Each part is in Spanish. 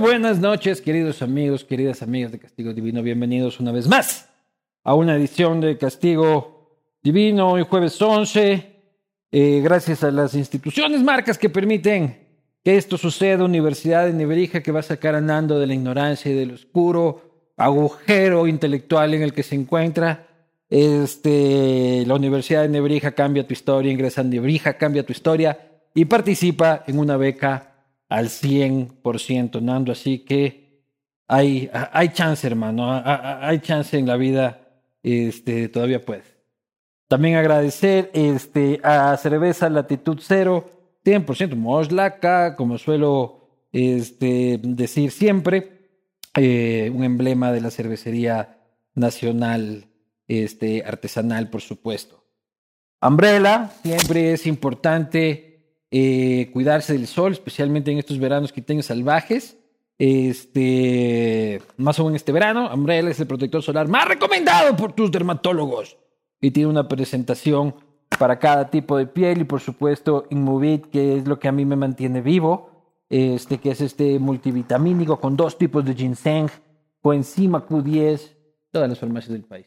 Buenas noches, queridos amigos, queridas amigas de Castigo Divino. Bienvenidos una vez más a una edición de Castigo Divino, hoy jueves 11. Eh, gracias a las instituciones, marcas que permiten que esto suceda. Universidad de Nebrija que va a sacar andando de la ignorancia y del oscuro agujero intelectual en el que se encuentra. Este, la Universidad de Nebrija cambia tu historia, ingresa en Nebrija, cambia tu historia y participa en una beca al 100%, Nando. Así que hay, hay chance, hermano, hay chance en la vida, este, todavía puedes. También agradecer este, a Cerveza Latitud Cero, 100% Moslaca, como suelo este, decir siempre, eh, un emblema de la cervecería nacional este, artesanal, por supuesto. Umbrella, siempre es importante eh, cuidarse del sol, especialmente en estos veranos quiteños salvajes. Este, más aún este verano, Umbrella es el protector solar más recomendado por tus dermatólogos. Y tiene una presentación para cada tipo de piel y por supuesto Inmovit, que es lo que a mí me mantiene vivo, este, que es este multivitamínico con dos tipos de ginseng, coenzima Q10, todas las farmacias del país.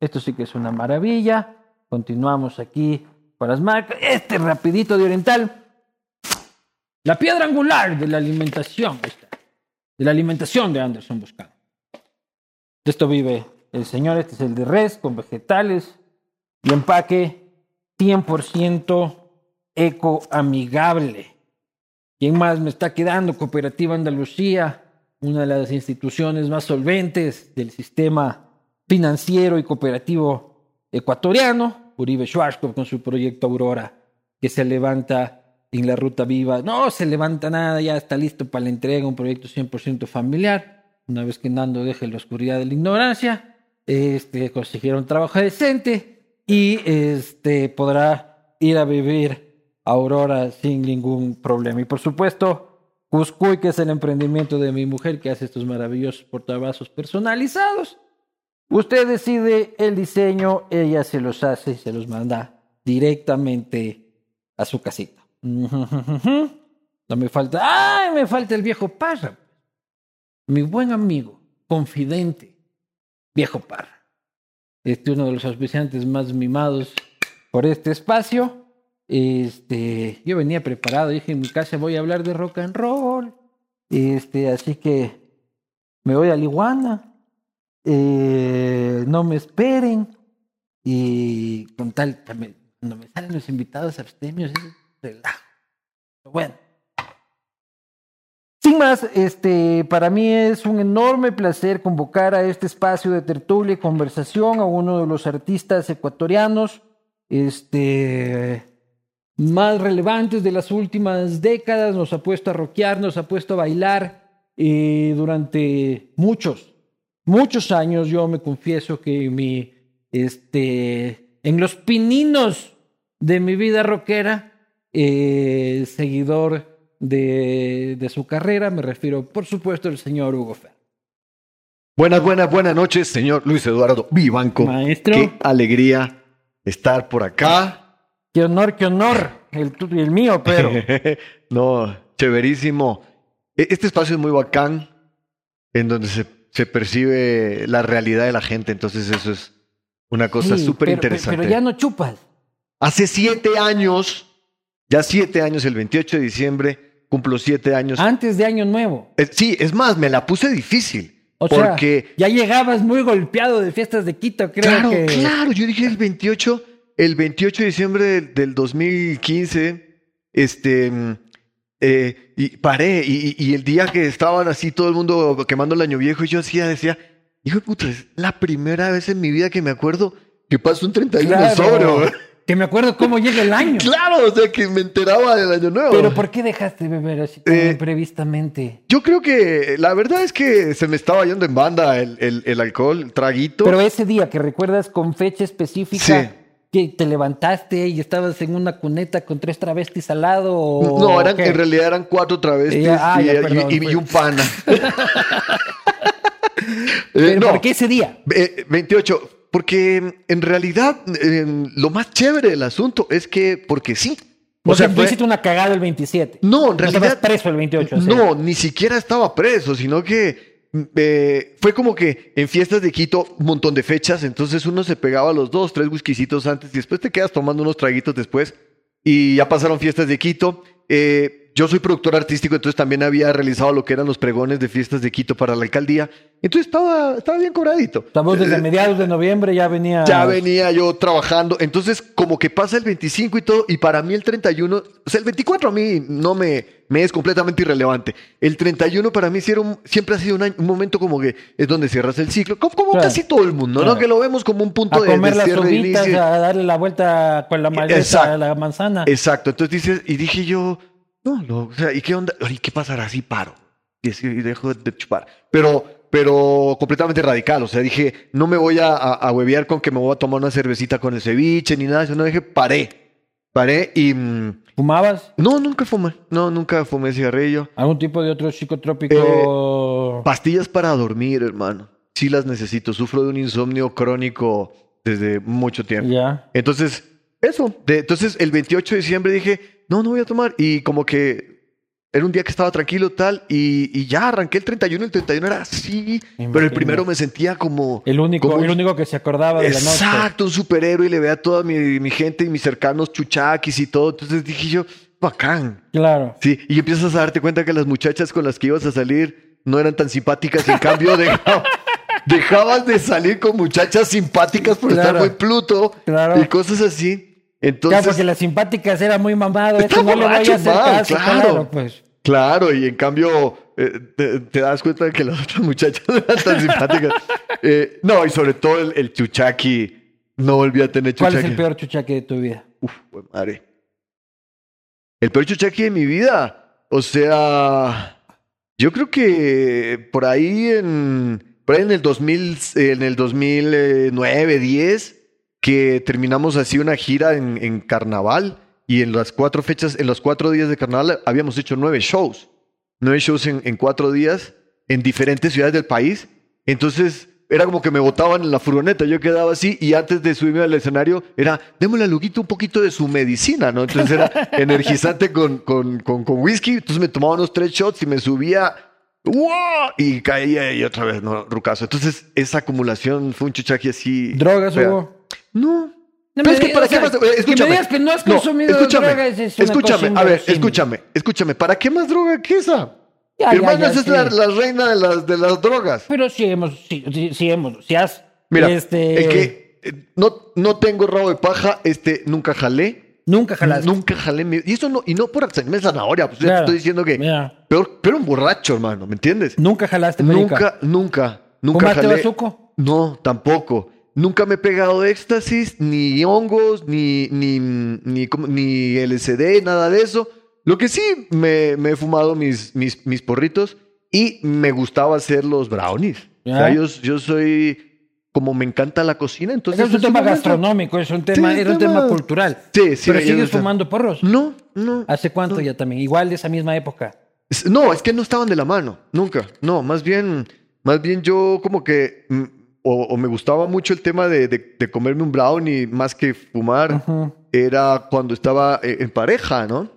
Esto sí que es una maravilla. Continuamos aquí para las. Este rapidito de Oriental. La piedra angular de la alimentación. de la alimentación de Anderson Buscán. De esto vive el señor. Este es el de res con vegetales y empaque 100% ecoamigable. ¿Quién más me está quedando? Cooperativa Andalucía, una de las instituciones más solventes del sistema financiero y cooperativo ecuatoriano. Uribe Schwarzkopf con su proyecto Aurora, que se levanta en la ruta viva. No se levanta nada, ya está listo para la entrega, un proyecto 100% familiar. Una vez que Nando deje la oscuridad de la ignorancia, este, consiguieron trabajo decente y este, podrá ir a vivir Aurora sin ningún problema. Y por supuesto, Cuscuy, que es el emprendimiento de mi mujer que hace estos maravillosos portavasos personalizados. Usted decide el diseño, ella se los hace y se los manda directamente a su casita. No me falta, ¡ay! Me falta el viejo Parra. Mi buen amigo, confidente, viejo Parra. Este uno de los auspiciantes más mimados por este espacio. Este, yo venía preparado, dije en mi casa voy a hablar de rock and roll. Este, así que me voy a Liguana eh, no me esperen. Y con tal, cuando me salen los invitados abstemios, es relajo. Bueno. Sin más, este, para mí es un enorme placer convocar a este espacio de tertulia y conversación a uno de los artistas ecuatorianos este, más relevantes de las últimas décadas. Nos ha puesto a rockear, nos ha puesto a bailar eh, durante muchos, muchos años yo me confieso que mi, este, en los pininos de mi vida rockera, eh, seguidor de, de, su carrera, me refiero por supuesto al señor Hugo Fer. Buenas, buenas, buenas noches, señor Luis Eduardo Vivanco. Maestro. Qué alegría estar por acá. Qué honor, qué honor, el el mío, pero. no, chéverísimo. E, este espacio es muy bacán, en donde se se percibe la realidad de la gente. Entonces eso es una cosa súper interesante. Pero ya no chupas. Hace siete años, ya siete años, el 28 de diciembre, cumplo siete años. Antes de Año Nuevo. Eh, sí, es más, me la puse difícil. O porque... sea, ya llegabas muy golpeado de fiestas de Quito, creo claro, que... Claro, yo dije el 28, el 28 de diciembre del, del 2015, este, eh, y paré, y, el día que estaban así todo el mundo quemando el año viejo, y yo decía, decía, hijo de puta, es la primera vez en mi vida que me acuerdo que pasó un 31 claro, Que me acuerdo cómo llega el año. claro, o sea, que me enteraba del año nuevo. Pero ¿por qué dejaste de beber así tan eh, imprevistamente? Yo creo que la verdad es que se me estaba yendo en banda el, el, el alcohol, el traguito. Pero ese día que recuerdas con fecha específica. Sí que te levantaste y estabas en una cuneta con tres travestis al lado? no, eran, en realidad eran cuatro travestis y, ah, y, un pana. ¿Pero no, ¿Por qué ese día? eh, 28. Porque en realidad eh, lo más chévere del asunto es que, porque sí. O sea, tú hiciste una cagada el 27. No, en No estabas realidad. preso el 28. sí. No, ni siquiera estaba preso, sino que eh, fue como que en fiestas de Quito un montón de fechas, entonces uno se pegaba los dos, tres whiskycitos antes y después te quedas tomando unos traguitos después y ya pasaron fiestas de Quito. Eh, yo soy productor artístico, entonces también había realizado lo que eran los pregones de fiestas de Quito para la alcaldía, entonces estaba, estaba bien cobradito. Estamos desde mediados de noviembre ya venía. Ya venía yo trabajando, entonces como que pasa el 25 y todo, y para mí el 31, o sea, el 24 a mí no me, me es completamente irrelevante. El 31 para mí siempre ha sido un, año- un momento como que es donde cierras el ciclo, como, como Claro. casi todo el mundo, ¿no? Claro. Que lo vemos como un punto A de, de comer las de uvitas, inicio. a darle la vuelta con la maleta a la manzana. Exacto, entonces dices, y dije yo, no, no, o sea, ¿y qué onda? ¿Y qué pasará si paro? Y, dejo de chupar. Pero, pero completamente radical, o sea, dije, no me voy a, a, a huevear con que me voy a tomar una cervecita con el ceviche ni nada, eso no dije, paré, paré y... mm, ¿Fumabas no, nunca fumé, no, nunca fumé cigarrillo. algún tipo de otro psicotrópico? Pastillas para dormir, hermano, sí las necesito, sufro de un insomnio crónico desde mucho tiempo. ya. Entonces, eso. De- entonces, el 28 de diciembre dije, no, no voy a tomar. Y como que era un día que estaba tranquilo, tal. Y, y ya arranqué el 31. El 31 era así. Pero el primero me sentía como. El único, como el único que se acordaba de la noche. Exacto, un superhéroe. Y le veía a toda mi, mi gente y mis cercanos chuchaquis y todo. Entonces dije yo, bacán. Claro. Sí. Y empiezas a darte cuenta que las muchachas con las que ibas a salir no eran tan simpáticas. En cambio, dejaba- dejabas de salir con muchachas simpáticas por estar muy pluto Claro. y cosas así. Claro, Entonces, porque las simpáticas era muy mamado. Esto no le voy a hacer caso. claro. Claro, pues. claro, y en cambio eh, te, te das cuenta de que las otras muchachas no eran tan simpáticas. Eh, no, y sobre todo el, el chuchaqui. No volví a tener ¿Cuál chuchaqui. es el peor chuchaque de tu vida? Uf, pues, madre. El peor chuchaqui de mi vida. O sea, yo creo que por ahí en, por ahí en el 2000, en el 2009, 10, que terminamos así una gira en, en carnaval y en las cuatro fechas, en los cuatro días de carnaval habíamos hecho nueve shows. Nueve shows en, en cuatro días en diferentes ciudades del país. Entonces, era como que me botaban en la furgoneta, yo quedaba así y antes de subirme al escenario era, démosle a Luguito un poquito de su medicina, ¿no? Entonces era energizante con, con, con, con whisky, entonces me tomaba unos tres shots y me subía, ¡wow! Y caía y otra vez, ¿no? Rucazo. Entonces esa acumulación fue un chuchaqui así. ¿Drogas fea. No. No Pero me es que digas, para qué sea, más. eh, que me Escúchame. digas que no has consumido escúchame, es una escúchame, cosa a ver, escúchame, escúchame. ¿Para qué más droga que esa? Ya, ya, es sí. la, la reina de las, de las drogas. Pero sí hemos, sí, sí, sí hemos, si has, Mira, este, el que eh, no, no tengo rabo de paja, este, nunca jalé. nunca jalaste. Nunca jalé. mi- Y eso no, y no por hacerme zanahoria, pues ya te Claro. estoy diciendo que. Mira, Peor, pero un borracho, hermano, ¿me entiendes? nunca jalaste. Nunca, nunca, nunca ¿Fumaste jalé. bazuco? No, tampoco. Nunca me he pegado éxtasis, ni hongos, ni, ni, ni, ni LSD, nada de eso. Lo que sí, me, me he fumado mis, mis, mis porritos y me gustaba hacer los brownies. O sea, Ya. yo, yo soy, como me encanta la cocina, entonces... es un tema gastronómico, es un tema, Sí, era un tema- cultural. Sí, sí. Pero sigues fumando porros. No, no. ¿Hace cuánto ya también? Igual de esa misma época. No, es que no estaban de la mano, nunca. No, más bien, más bien yo como que mm, o, o me gustaba mucho el tema de, de- de comerme un brownie más que fumar. Era cuando estaba eh, en pareja, ¿no?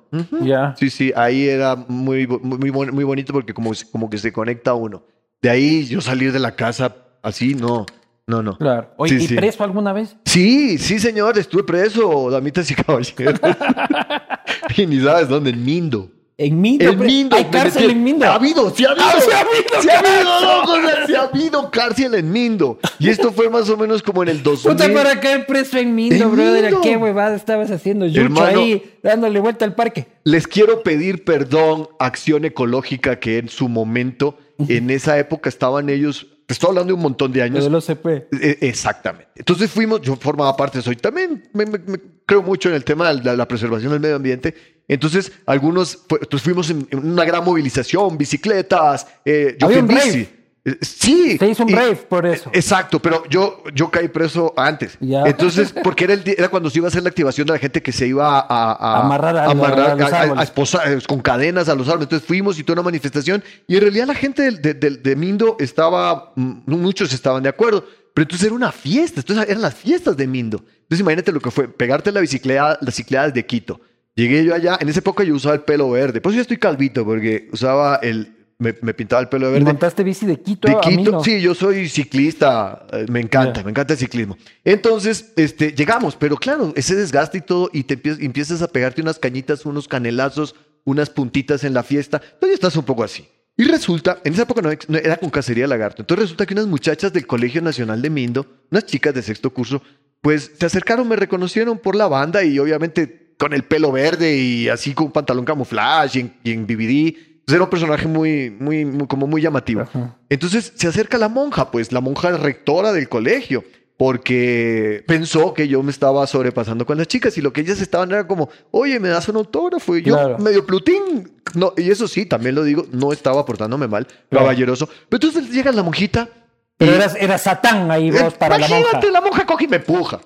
Ya. Sí, sí, ahí era muy, muy, muy bon- muy bonito porque como, como que se conecta uno. De ahí yo salir de la casa así, no, no, no. Claro. Oye, Sí, ¿y sí. preso alguna vez? Sí, sí, señor, estuve preso, damitas y caballeros. y ni sabes dónde, en Mindo. En Mindo. En Mindo. Hay cárcel metí- en Mindo. Ha habido, sí ha habido. Ah, sí ha habido Sí ha habido, no, José, sí ha habido cárcel en Mindo. Y esto fue más o menos como en el 2000. Puta, para caer preso en Mindo, En brother. Mindo. ¿Qué huevada estabas haciendo? Yucho Hermano. ahí, dándole vuelta al parque. Les quiero pedir perdón Acción Ecológica que en su momento, en esa época estaban ellos, te estoy hablando de un montón de años. del OCP. Eh, Exactamente. Entonces fuimos, yo formaba parte, soy también, me, me- me creo mucho en el tema de la, la preservación del medio ambiente. Entonces, algunos, entonces fuimos en, en una gran movilización, bicicletas, eh, yo fui en bici. Eh, Sí. Se hizo un y- brave por eso. Exacto, pero yo, yo caí preso antes. Ya. Entonces, porque era, el, día- era cuando se iba a hacer la activación de la gente que se iba a, a- a- Amarrar a- amarrar a los a- a- árboles. a esposar, eh, con cadenas a los árboles. Entonces fuimos y toda una manifestación. Y en realidad la gente de, de- de Mindo estaba, mm, muchos estaban de acuerdo. Pero entonces era una fiesta, entonces eran las fiestas de Mindo. Entonces imagínate lo que fue, pegarte la bicicleta, las cicleadas de Quito. Llegué yo allá, en esa época yo usaba el pelo verde. Pues yo estoy calvito porque usaba el, me, me pintaba el pelo de verde. montaste bici de Quito De a Quito, sí, yo soy ciclista, eh, me encanta, me encanta el ciclismo. Entonces, este, llegamos, pero claro, ese desgaste y todo, y te empiezas, a pegarte unas cañitas, unos canelazos, unas puntitas en la fiesta, entonces estás un poco así. Y resulta, en esa época no, era con cacería de lagarto, entonces resulta que unas muchachas del Colegio Nacional de Mindo, unas chicas de sexto curso, pues se acercaron, me reconocieron por la banda y obviamente con el pelo verde y así con un pantalón camuflaje y en, y en BBD. Entonces era un personaje muy, muy, muy- como muy llamativo. Ajá. Entonces se acerca la monja, pues la monja rectora del colegio, porque pensó que yo me estaba sobrepasando con las chicas y lo que ellas estaban era como, oye, me das un autógrafo y yo Claro. medio plutín. No, y eso sí, también lo digo, no estaba portándome mal, Claro. caballeroso. Pero entonces llega la monjita. Pero y- eras, eras Satán ahí vos Eh, para la monja. Imagínate, la monja coge y me puja.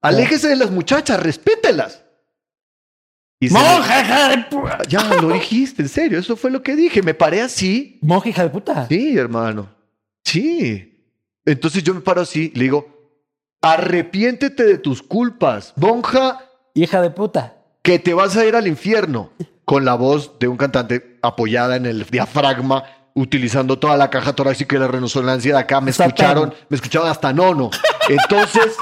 Aléjese de las muchachas, respételas. ¡Monja, hija de pu- Ya, lo dijiste, en serio, eso fue lo que dije. Me paré así Monja, hija de puta. Sí, hermano. Sí. Entonces yo me paro así, le digo, arrepiéntete de tus culpas, monja, Hija de puta. que te vas a ir al infierno. Con la voz de un cantante apoyada en el diafragma, utilizando toda la caja torácica y la resonancia de acá. Me escucharon, me escucharon hasta nono. Entonces,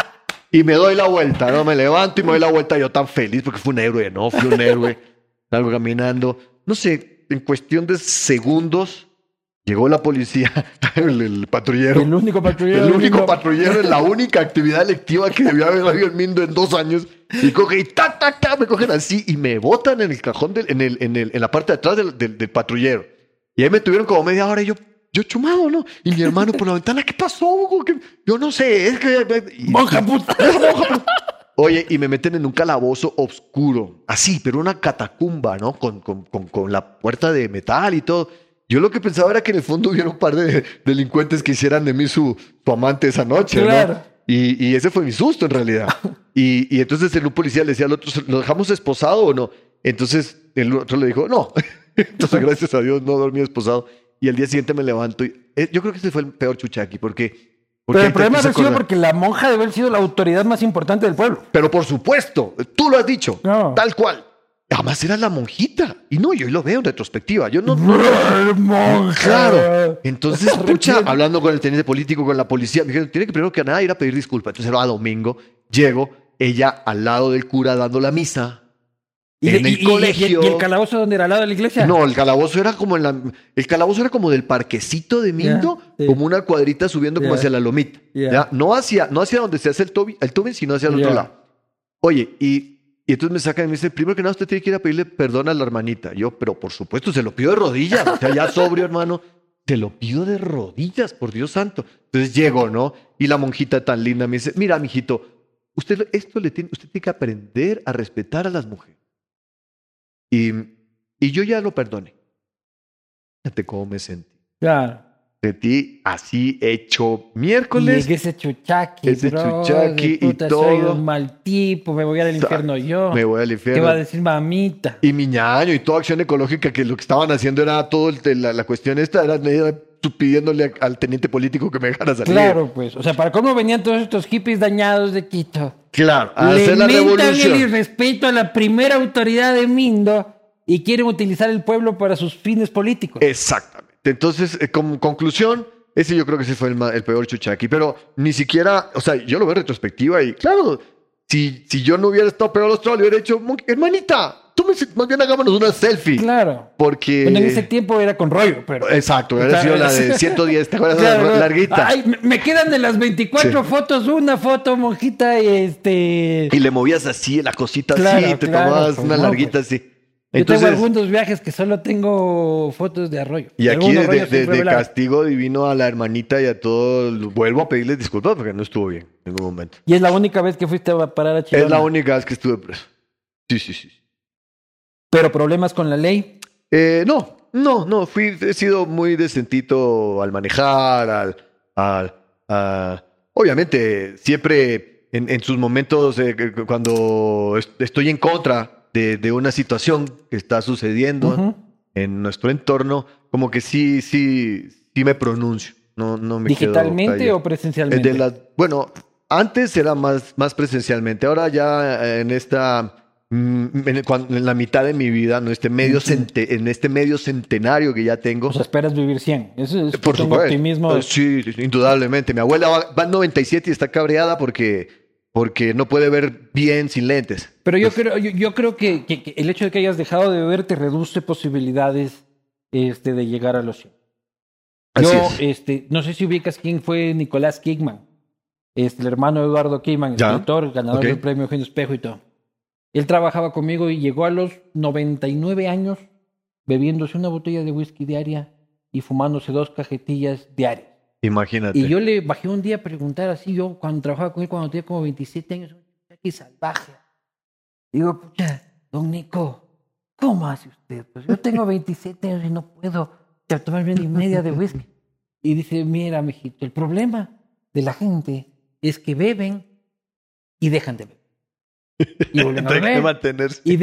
y me doy la vuelta, ¿no? Me levanto y me doy la vuelta yo tan feliz porque fue un héroe, ¿no? Fui un héroe. Salgo caminando. No sé, en cuestión de segundos, llegó la policía, el, el patrullero. El único patrullero. El único patrullero en la única actividad lectiva que debió haber habido en Mindo en dos años. Y coge y ta, ta, ta, me cogen así y me botan en el cajón, del, en, el, en, el, en la parte de atrás del, del- del patrullero. Y ahí me tuvieron como media hora y yo, yo chumado, ¿no? Y mi hermano por la ventana, ¿qué pasó, Hugo? ¿Qué- Yo no sé, es que... y- Monja puta. Oye, y me meten en un calabozo oscuro, así, pero una catacumba, ¿no? Con, con, con, con la puerta de metal y todo. Yo lo que pensaba era que en el fondo hubiera un par de delincuentes que hicieran de mí su, su amante esa noche, Claro. ¿no? Y, y ese fue mi susto en realidad. Y, y entonces el un policía le decía al otro, ¿lo dejamos esposado o no? Entonces el otro le dijo, no. Entonces, gracias a Dios, no dormí esposado. Y al día siguiente me levanto y eh, yo creo que ese fue el peor chuchaqui, porque... porque Pero el problema ha sido porque la monja debe haber sido la autoridad más importante del pueblo. Pero por supuesto, tú lo has dicho, No. tal cual. Además era la monjita. Y no, yo lo veo en retrospectiva. Yo no... monja. Claro. Entonces, pucha, hablando con el teniente político, con la policía, me dijeron, tiene que primero que nada ir a pedir disculpas. Entonces era domingo, llego, ella al lado del cura dando la misa. ¿Y, en el y- colegio. y el calabozo donde era al lado de la iglesia? No, el calabozo era como en la, el calabozo era como del parquecito de Mindo, como una cuadrita subiendo como hacia la lomita. No hacia, no hacia donde se hace el tobi, el sino hacia el otro lado. Oye, y, y entonces me sacan y me dicen, primero que nada usted tiene que ir a pedirle perdón a la hermanita. Yo, pero por supuesto, se lo pido de rodillas. O sea, ya sobrio, hermano. Te lo pido de rodillas, por Dios santo. Entonces llego, ¿no? Y la monjita tan linda me dice, mira, mijito, usted esto le tiene, usted tiene que aprender a respetar a las mujeres. Y, y yo ya lo perdoné. Fíjate cómo me sentí. Claro. Sentí así hecho Y miércoles. ese chuchaqui, Ese bro, chuchaqui de y puta, Soy todo. un mal tipo, me voy al infierno yo. Me voy al ¿Qué infierno. va a decir mamita? Y mi ñaño y toda acción ecológica que lo que estaban haciendo era todo el- la, la cuestión esta, era, era pidiéndole al teniente político que me dejara salir. Claro, pues. O sea, ¿para cómo venían todos estos hippies dañados de Quito? Claro, a Le hacer la mentan el revolución. irrespeto a la primera autoridad de Mindo y quieren utilizar el pueblo para sus fines políticos. Exactamente. Entonces, eh, como conclusión, ese yo creo que ese fue el, el peor chuchaqui, pero ni siquiera, o sea, yo lo veo en retrospectiva y claro, si, si yo no hubiera estado pegado al Australia, hubiera dicho, "Mon- hermanita, tú me, más bien hagámonos una selfie. Claro. Porque... Bueno, en ese tiempo era con rollo, pero. Exacto, hubiera sido la de 110, ¿te acuerdas? Claro, la larguita. Ay, me- quedan de las 24 fotos una foto, monjita, y este. Y le movías así, la cosita Claro, así, te claro, tomabas pues, una no, larguita así. Yo tengo algunos viajes que solo tengo fotos de arroyo. y aquí Algunos de, rollos de- sin de revelar. castigo divino a la hermanita y a todos, vuelvo a pedirles disculpas porque no estuvo bien en ningún momento. Y es la única vez que fuiste a parar a Chile. Es la única vez que estuve preso. Sí, sí, sí. Pero problemas con la ley. Eh, no, No, no, fui, he sido muy decentito al manejar, al, al, a- obviamente, siempre en, en sus momentos, eh, cuando est- estoy en contra de, de una situación que está sucediendo en nuestro entorno, como que sí, sí, sí me pronuncio. No, no me ¿Digitalmente o presencialmente? De las- bueno, antes era más, más presencialmente, ahora ya eh, en esta, en, el- cuan- en la mitad de mi vida, ¿no? este medio en este medio centenario que ya tengo. O sea, esperas vivir 100. Eso es por supuesto. optimismo. Sí, indudablemente. Mi abuela va, va en 97 y está cabreada porque, porque no puede ver bien sin lentes. Pero yo Pues, creo, yo, yo creo que, que- que el hecho de que hayas dejado de beber te reduce posibilidades este, de llegar a los 100. Yo, es. este, no sé si ubicas quién fue Nicolás Kickman, este, el hermano de Eduardo Kickman, Ya. escritor, ganador del premio Eugenio Espejo y todo. Él trabajaba conmigo y llegó a los 99 años bebiéndose una botella de whisky diaria y fumándose dos cajetillas diarias. Imagínate. Y yo le bajé un día a preguntar así, yo cuando trabajaba con él, cuando tenía como 27 años, un aquí salvaje. Digo, pucha, don Nico, ¿cómo hace usted? Pues yo tengo 27 años y no puedo ya tomarme ni media de whisky. Y dice, mira, mijito, el problema de la gente es que beben y dejan de beber. Y a Hay que beber. mantenerse. Y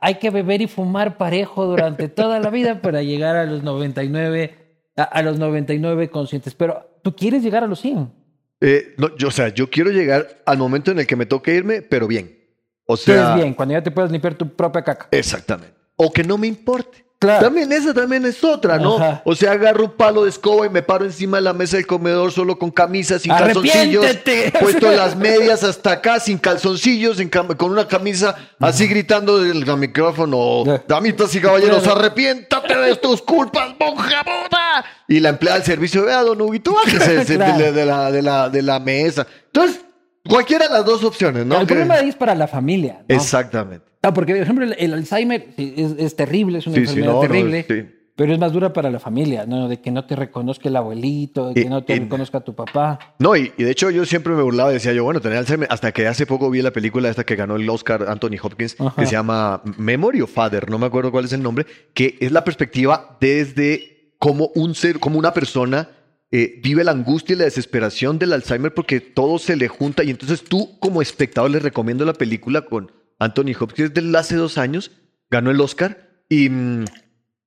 hay que beber y fumar parejo durante toda la vida para llegar a los 99, a, a los 99 conscientes. Pero tú quieres llegar a los 100. Eh, no, yo, o sea, yo quiero llegar al momento en el que me toque irme, pero bien. O sea, bien, cuando ya te puedes limpiar tu propia caca. Exactamente. O que no me importe. Claro. También esa también es otra, ¿no? Ajá. O sea, agarro un palo de escoba y me paro encima de la mesa del comedor solo con camisas, sin calzoncillos, puesto las medias hasta acá, sin calzoncillos, cam- con una camisa, así gritando del micrófono, damitas y caballeros, arrepiéntate de tus culpas, monja boda. Y la empleada del servicio, vea, don Huguito, bájese de, Claro. de- de la, de, la, de la mesa. Entonces, cualquiera de las dos opciones, ¿no? el problema es para la familia. ¿no? Exactamente. Ah, porque, por ejemplo, el, el Alzheimer es, es terrible, es una Sí, enfermedad no, terrible. sí. Pero es más dura para la familia, ¿no? De que no te reconozca el abuelito, de que Y- no te y- reconozca tu papá. No, y, y de hecho yo siempre me burlaba y decía yo, bueno, tener Alzheimer, hasta que hace poco vi la película esta que ganó el Oscar Anthony Hopkins, Ajá. que se llama Memory of Father, no me acuerdo cuál es el nombre, que es la perspectiva desde cómo un ser, como una persona eh, vive la angustia y la desesperación del Alzheimer porque todo se le junta y entonces tú como espectador les recomiendo la película con Anthony Hopkins de hace dos años, ganó el Oscar y,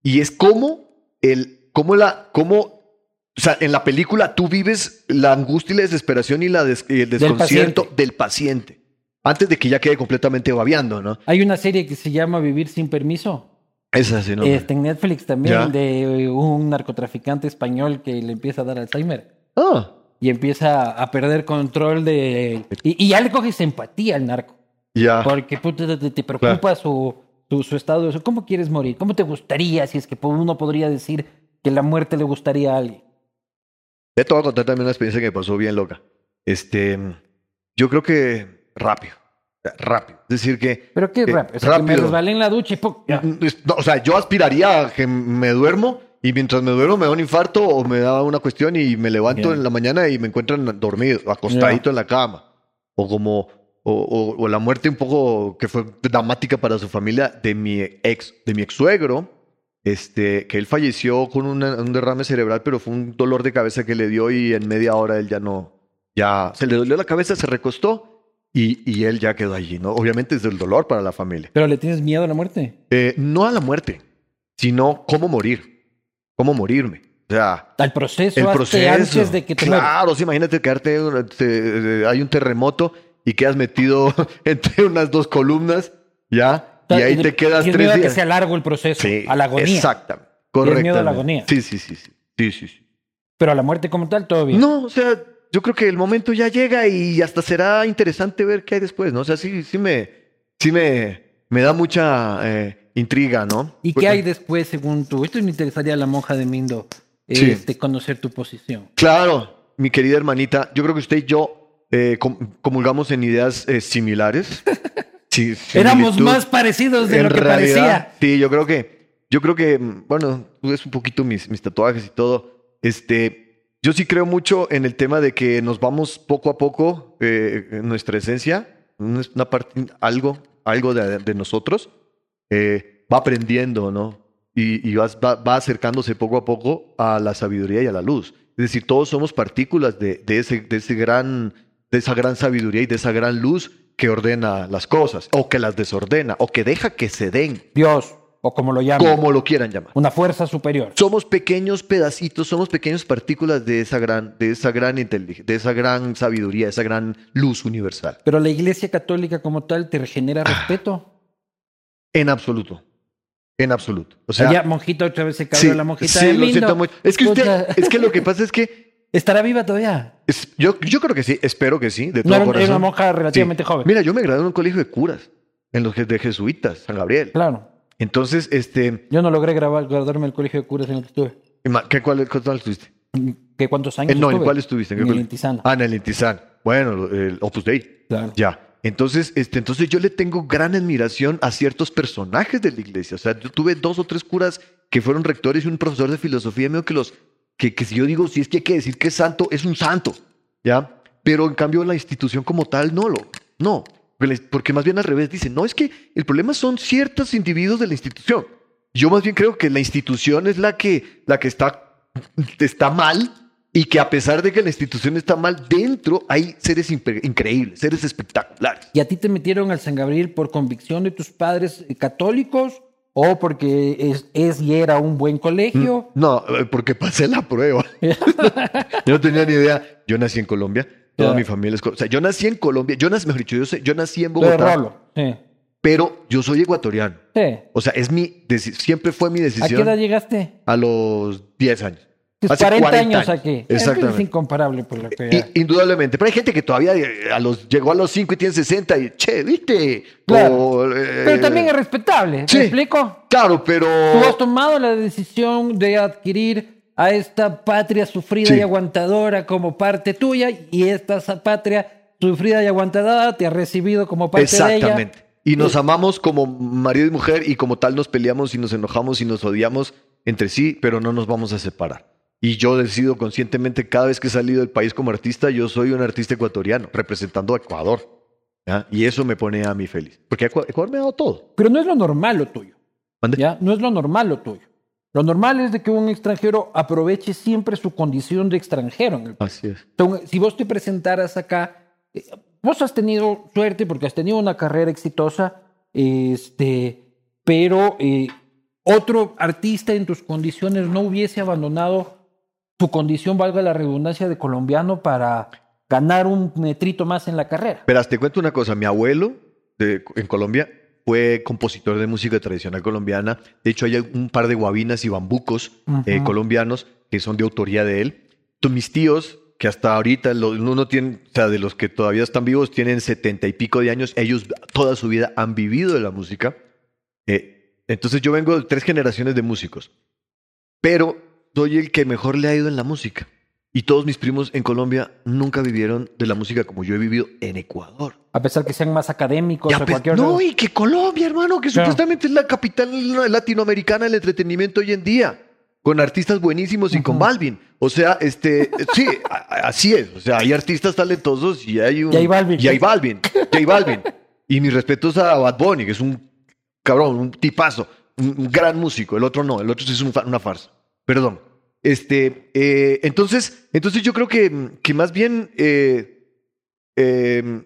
y es como el, como la, como o sea, en la película tú vives la angustia y la desesperación y la des- y el desconcierto paciente. del paciente. Antes de que ya quede completamente babeando, ¿no? Hay una serie que se llama Vivir sin permiso. Esa sí, ¿no? Este, en Netflix también, Ya. de un narcotraficante español que le empieza a dar Alzheimer. Ah, Y empieza a perder control de... Y, y ya le coges empatía al narco. Ya. Porque puta, te, te preocupa su, su, su estado. de- ¿Cómo quieres morir? ¿Cómo te gustaría si es que uno podría decir que la muerte le gustaría a alguien? Te voy a contar también una experiencia que me pasó bien loca. Este, yo creo que rápido. Rápido. Es decir, que. Pero qué rápido. O sea, que me resbalé en la ducha y ¡pum! ya. No, o sea, yo aspiraría a que me duermo y mientras me duermo me da un infarto o me da una cuestión y me levanto en la mañana y me encuentran dormido, acostadito en la cama. O como, o, o- o la muerte un poco que fue dramática para su familia de mi ex, de mi ex suegro, este, que él falleció con una- un derrame cerebral, pero fue un dolor de cabeza que le dio y en media hora él ya no, ya se le dolió la cabeza, se recostó y, y él ya quedó allí, ¿no? Obviamente es del dolor para la familia. Pero le tienes miedo a la muerte. Eh, no a la muerte, sino cómo morir, cómo morirme. O sea, Al proceso, el proceso. antes de que te claro, sí, imagínate quedarte, te- hay un terremoto y quedas metido entre unas dos columnas, ¿ya? Y ahí te quedas tres miedo a que días. sea largo el proceso, Sí, a la agonía. Exactamente. Correctamente. miedo a la agonía. Sí, sí, sí, sí. Sí, sí, sí. Pero a la muerte como tal, todo bien. No, o sea, yo creo que el momento ya llega y hasta será interesante ver qué hay después, ¿no? O sea, sí, sí me, sí me, me da mucha eh, intriga, ¿no? ¿Y qué hay después, según tú? Esto me interesaría a la monja de Mindo, Sí. este, conocer tu posición. Claro, mi querida hermanita, yo creo que usted y yo eh, com- comulgamos en ideas eh, similares. Sí, Éramos más parecidos de En lo que realidad, parecía. Sí, yo creo que, yo creo que, bueno, ves un poquito mis, mis tatuajes y todo. Este, yo sí creo mucho en el tema de que nos vamos poco a poco eh, en nuestra esencia, una parte, algo, algo de, de nosotros, eh, va aprendiendo, ¿no? y, y vas- va, va acercándose poco a poco a la sabiduría y a la luz. Es decir, todos somos partículas de, de ese, de, ese gran, de esa gran sabiduría y de esa gran luz que ordena las cosas, o que las desordena, o que deja que se den, Dios, o como lo llaman, como lo quieran llamar. una fuerza superior. Somos pequeños pedacitos, somos pequeñas partículas de esa gran, de esa gran inteligencia, de esa gran sabiduría, esa gran luz universal. Pero la Iglesia Católica como tal te genera Ah. respeto. En absoluto. En absoluto. O sea, ya, monjita, otra vez se cayó sí, la monjita sí, de lo siento mucho. Es que usted, es que lo que pasa es que ¿Estará viva todavía? es- yo, yo creo que sí, espero que sí, de todo No corazón. era una monja relativamente Sí. joven. Mira, yo me gradué en un colegio de curas, en los de jesuitas, San Gabriel. Claro. Entonces, este, Yo no logré grabar, graduarme en el colegio de curas en el que estuve. ¿qué, cuál, cuál estuviste? ¿Qué cuántos años Eh, no, ¿en estuve? cuál estuviste? ¿En En el? Intizano. Ah, en el Intizan. Bueno, el Opus Dei. Claro. Ya. Entonces, este, entonces yo le tengo gran admiración a ciertos personajes de la iglesia. O sea, yo tuve dos o tres curas que fueron rectores y un profesor de filosofía mío que los, que, que si yo digo, si es que hay que decir que es santo, es un santo. ¿Ya? Pero en cambio la institución como tal no lo, no. Porque la- Porque más bien al revés dicen, no, es que el problema son ciertos individuos de la institución. Yo más bien creo que la institución es la que, la que está, está mal y que a pesar de que la institución está mal, dentro hay seres increíbles, seres espectaculares. ¿Y a ti te metieron al San Gabriel por convicción de tus padres eh, católicos o porque es, es y era un buen colegio? No, eh, porque pasé la prueba. yo no tenía ni idea. Yo nací en Colombia. Toda mi familia es... O sea, yo nací en Colombia. Yo nací, mejor dicho, yo, yo nací en Bogotá. Sí. pero yo soy ecuatoriano. Sí. O sea, es mi siempre fue mi ¿A qué edad decisión llegaste? a los 10 años. Hace 40, años aquí. Es Exactamente. incomparable por lo que... I- indudablemente. Pero hay gente que todavía eh, a los, llegó a los 5 y tiene 60 y, che, ¿viste? Claro. O, eh, Pero también es respetable, ¿me sí. explico? Claro, pero... Tú has tomado la decisión de adquirir a esta patria sufrida Sí. y aguantadora como parte tuya y esta patria sufrida y aguantadora te ha recibido como parte de ella. Exactamente. Y nos amamos como marido y mujer y como tal nos peleamos y nos enojamos y nos odiamos entre sí, pero no nos vamos a separar. Y yo decido conscientemente cada vez que he salido del país como artista, yo soy un artista ecuatoriano, representando a Ecuador. ¿ya? Y eso me pone a mí feliz. Porque Ecua- Ecuador me ha dado todo. Pero no es lo normal lo tuyo. No es lo normal lo tuyo. Lo normal es de que un extranjero aproveche siempre su condición de extranjero en el país. Así es. Entonces, si vos te presentaras acá, eh, vos has tenido suerte porque has tenido una carrera exitosa, este, pero eh, otro artista en tus condiciones no hubiese abandonado su condición, valga la redundancia, de colombiano para ganar un metrito más en la carrera. Verás, te cuento una cosa. Mi abuelo de- en Colombia fue compositor de música tradicional colombiana. De hecho, hay un par de guabinas y bambucos eh, colombianos que son de autoría de él. Entonces, mis tíos, que hasta ahorita, lo- uno tiene, o sea, de los que todavía están vivos, tienen setenta y pico de años. Ellos toda su vida han vivido de la música. Eh, entonces, yo vengo de tres generaciones de músicos. Pero soy el que mejor le ha ido en la música. Y todos mis primos en Colombia nunca vivieron de la música como yo he vivido en Ecuador. A pesar que sean más académicos o pues, cualquier no, y que Colombia, hermano, que Claro. supuestamente es la capital latinoamericana del entretenimiento hoy en día, con artistas buenísimos y con. Balvin. O sea, este, sí, a- así es. O sea, hay artistas talentosos y hay un. Y hay Balvin. Y hay Balvin. y hay Balvin. Y mis respetos a Bad Bunny, que es un cabrón, un tipazo, un, un gran músico. El otro no, el otro sí es un una farsa. Perdón. Este, eh, entonces, entonces yo creo que, que más bien, eh, eh,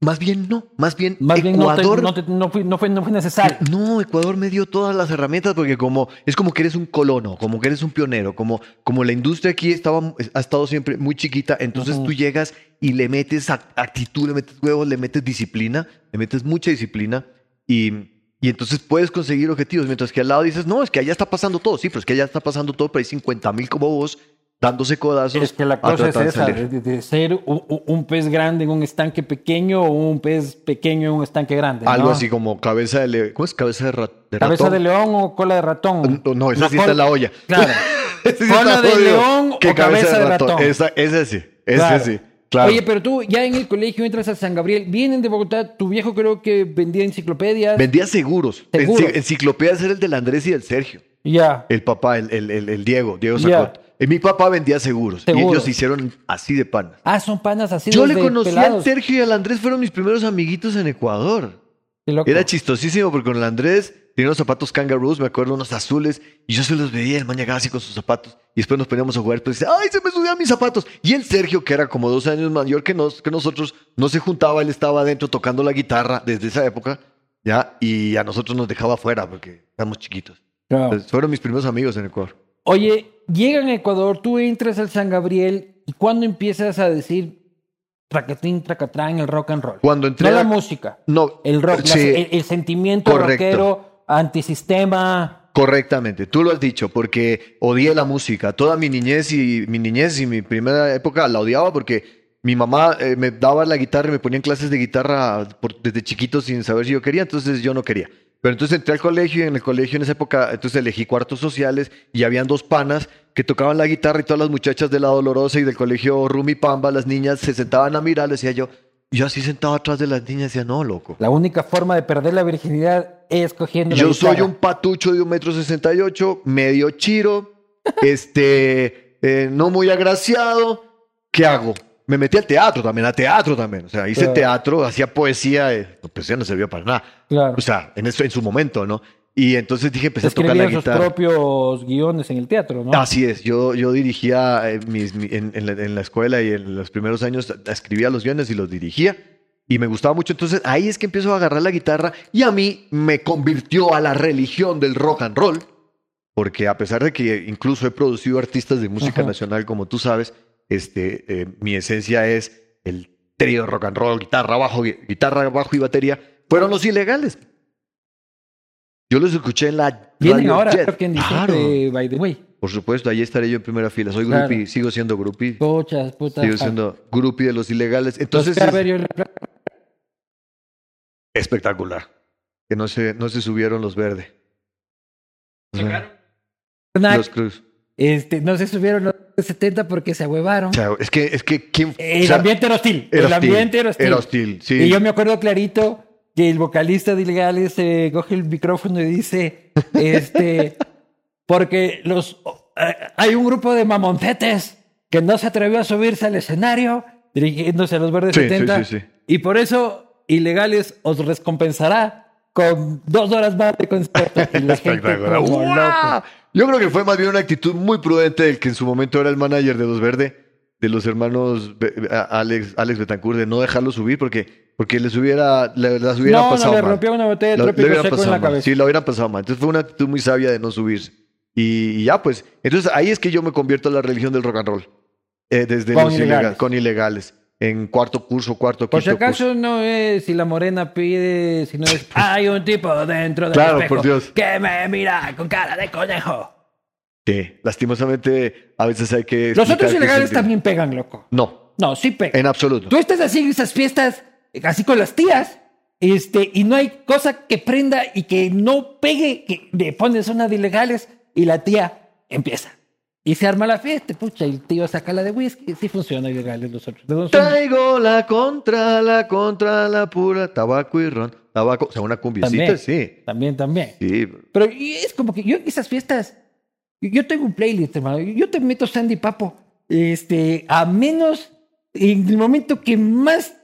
más bien no, más bien Más bien no, te- Ecuador no, te- no fue, no, fue, no fue necesario. no, Ecuador me dio todas las herramientas porque como es como que eres un colono, como que eres un pionero, como, como la industria aquí estaba, ha estado siempre muy chiquita, entonces tú llegas y le metes ac- actitud, le metes huevos, le metes disciplina, le metes mucha disciplina y, y entonces puedes conseguir objetivos, mientras que al lado dices, no, es que allá está pasando todo, sí, pero es que allá está pasando todo, pero hay 50 mil como vos dándose codazos. Es que la cosa es esa, de, de ser un, un- pez grande en un estanque pequeño o un pez pequeño en un estanque grande. ¿no? Algo así como cabeza de león. ¿Cómo es? Cabeza de, ra- de Cabeza ratón. de león o cola de ratón. No, no, esa sí está en la olla. Claro. Cola de león ¿Qué o cabeza de ratón. Esa, ese sí, ese Claro. sí. Claro. Oye, pero tú ya en el colegio entras a San Gabriel, vienen de Bogotá, tu viejo creo que vendía enciclopedias. Vendía seguros. Seguros. Enci- Enciclopedias era el del Andrés y del Sergio. ya. El papá, el, el, el- el Diego, Diego. Sacot. Eh, Mi papá vendía seguros. Y ellos se hicieron así de panas. Ah, son panas así Yo le desde conocí pelados. al Sergio y al Andrés, fueron mis primeros amiguitos en Ecuador. Era chistosísimo porque con el Andrés tenía unos zapatos kangaroos, me acuerdo, unos azules, y yo se los veía, el man llegaba así con sus zapatos, y después nos poníamos a jugar, pues dice, ¡ay, se me subían mis zapatos! Y el Sergio, que era como dos años mayor que, nos, que nosotros, no se juntaba, él estaba adentro tocando la guitarra desde esa época, ¿ya? Y a nosotros nos dejaba afuera porque éramos chiquitos. Claro. Entonces, fueron mis primeros amigos en Ecuador. Oye, llegan a Ecuador, tú entras al San Gabriel y cuando empiezas a decir tracatín, tracatrán, el rock and roll. Cuando entré No la música, No, el rock, la- sí. el, el sentimiento Correcto. rockero, antisistema. Correctamente, tú lo has dicho, porque odié la música. Toda mi niñez y mi niñez y mi primera época la odiaba porque mi mamá eh, me daba la guitarra y me ponía en clases de guitarra por- desde chiquito sin saber si yo quería, entonces yo no quería. Pero entonces entré al colegio y en el colegio en esa época, entonces elegí cuartos sociales y habían dos panas que tocaban la guitarra y todas las muchachas de la Dolorosa y del colegio Rumi Pamba, las niñas se sentaban a mirar, decía yo, y yo así sentado atrás de las niñas decía, no, loco. La única forma de perder la virginidad es cogiendo la Yo soy un patucho de un metro sesenta y ocho, medio chiro, este, eh, no muy agraciado. ¿Qué hago? Me metí al teatro también, a teatro también. O sea, hice Claro. teatro, hacía poesía. eh, poesía no servía para nada. Claro. O sea, en, eso, en su momento, ¿no? Y entonces dije, empecé a tocar la Escribían sus guitarra. propios guiones en el teatro, ¿no? Así es, yo, yo dirigía eh, mis- mi- en, en la, en la escuela y en los primeros años escribía los guiones y los dirigía y me gustaba mucho. Entonces ahí es que empiezo a agarrar la guitarra y a mí me convirtió a la religión del rock and roll, porque a pesar de que incluso he producido artistas de música Ajá. nacional, como tú sabes, este, eh, mi esencia es el trío rock and roll, guitarra, bajo, gui- guitarra, bajo y batería, fueron los ilegales. Yo los escuché en la Vienen Radio ahora, Jet. creo que en Claro. diciembre, by the way. Por supuesto, ahí estaré yo en primera fila. Soy Claro. groupie, sigo siendo groupie. Puchas, putas. Sigo siendo groupie de los ilegales. Entonces es espectacular. Que no se, no se subieron los verdes. Sea, los cruz. este, no se subieron los 70 porque se ahuevaron. O sea, es que, es que ¿quién? El o sea, ambiente era hostil. era el hostil. ambiente era hostil. Era hostil, sí. Y yo me acuerdo clarito que el vocalista de Ilegales eh, coge el micrófono y dice, este, porque los eh, hay un grupo de mamoncetes que no se atrevió a subirse al escenario, dirigiéndose a los verdes Sí, 70, sí, sí, sí. y por eso Ilegales os recompensará con dos horas más de concierto. Y la gente. Yo creo que fue más bien una actitud muy prudente del que en su momento era el manager de Los Verde, de los hermanos Be- a- Alex, Alex Betancourt, de no dejarlo subir porque, porque les hubiera, le- las hubiera No, pasado no, le mal. rompió una botella de trópico hubieran seco en pasado la mal. cabeza. Sí, lo hubieran pasado mal. Entonces fue una actitud muy sabia de no subirse. Y, y ya, pues. Entonces ahí es que yo me convierto en la religión del rock and roll. Eh, desde Con los ilega- ilegales. con ilegales. En cuarto curso, cuarto, Por si acaso curso. no es si la morena pide, si no es hay un tipo dentro del Claro, espejo por Dios. que me mira con cara de conejo. Sí, lastimosamente a veces hay que. Los otros ilegales también pegan, loco. No, No, sí pegan. en absoluto. Tú estás así en esas fiestas, así con las tías, este, y no hay cosa que prenda y que no pegue, que le pones una de ilegales y la tía empieza. Y se arma la fiesta, pucha, y el tío saca la de whisky. Sí funciona ilegales los otros. ¿De dónde son? Traigo la contra, la contra, la pura, tabaco y ron. Tabaco, o sea, una cumbiecita, También. sí. También, también. Sí, Pero y es como que yo en esas fiestas, yo tengo un playlist, hermano. Yo te meto Sandy Papo. Este, a menos, en el momento que más,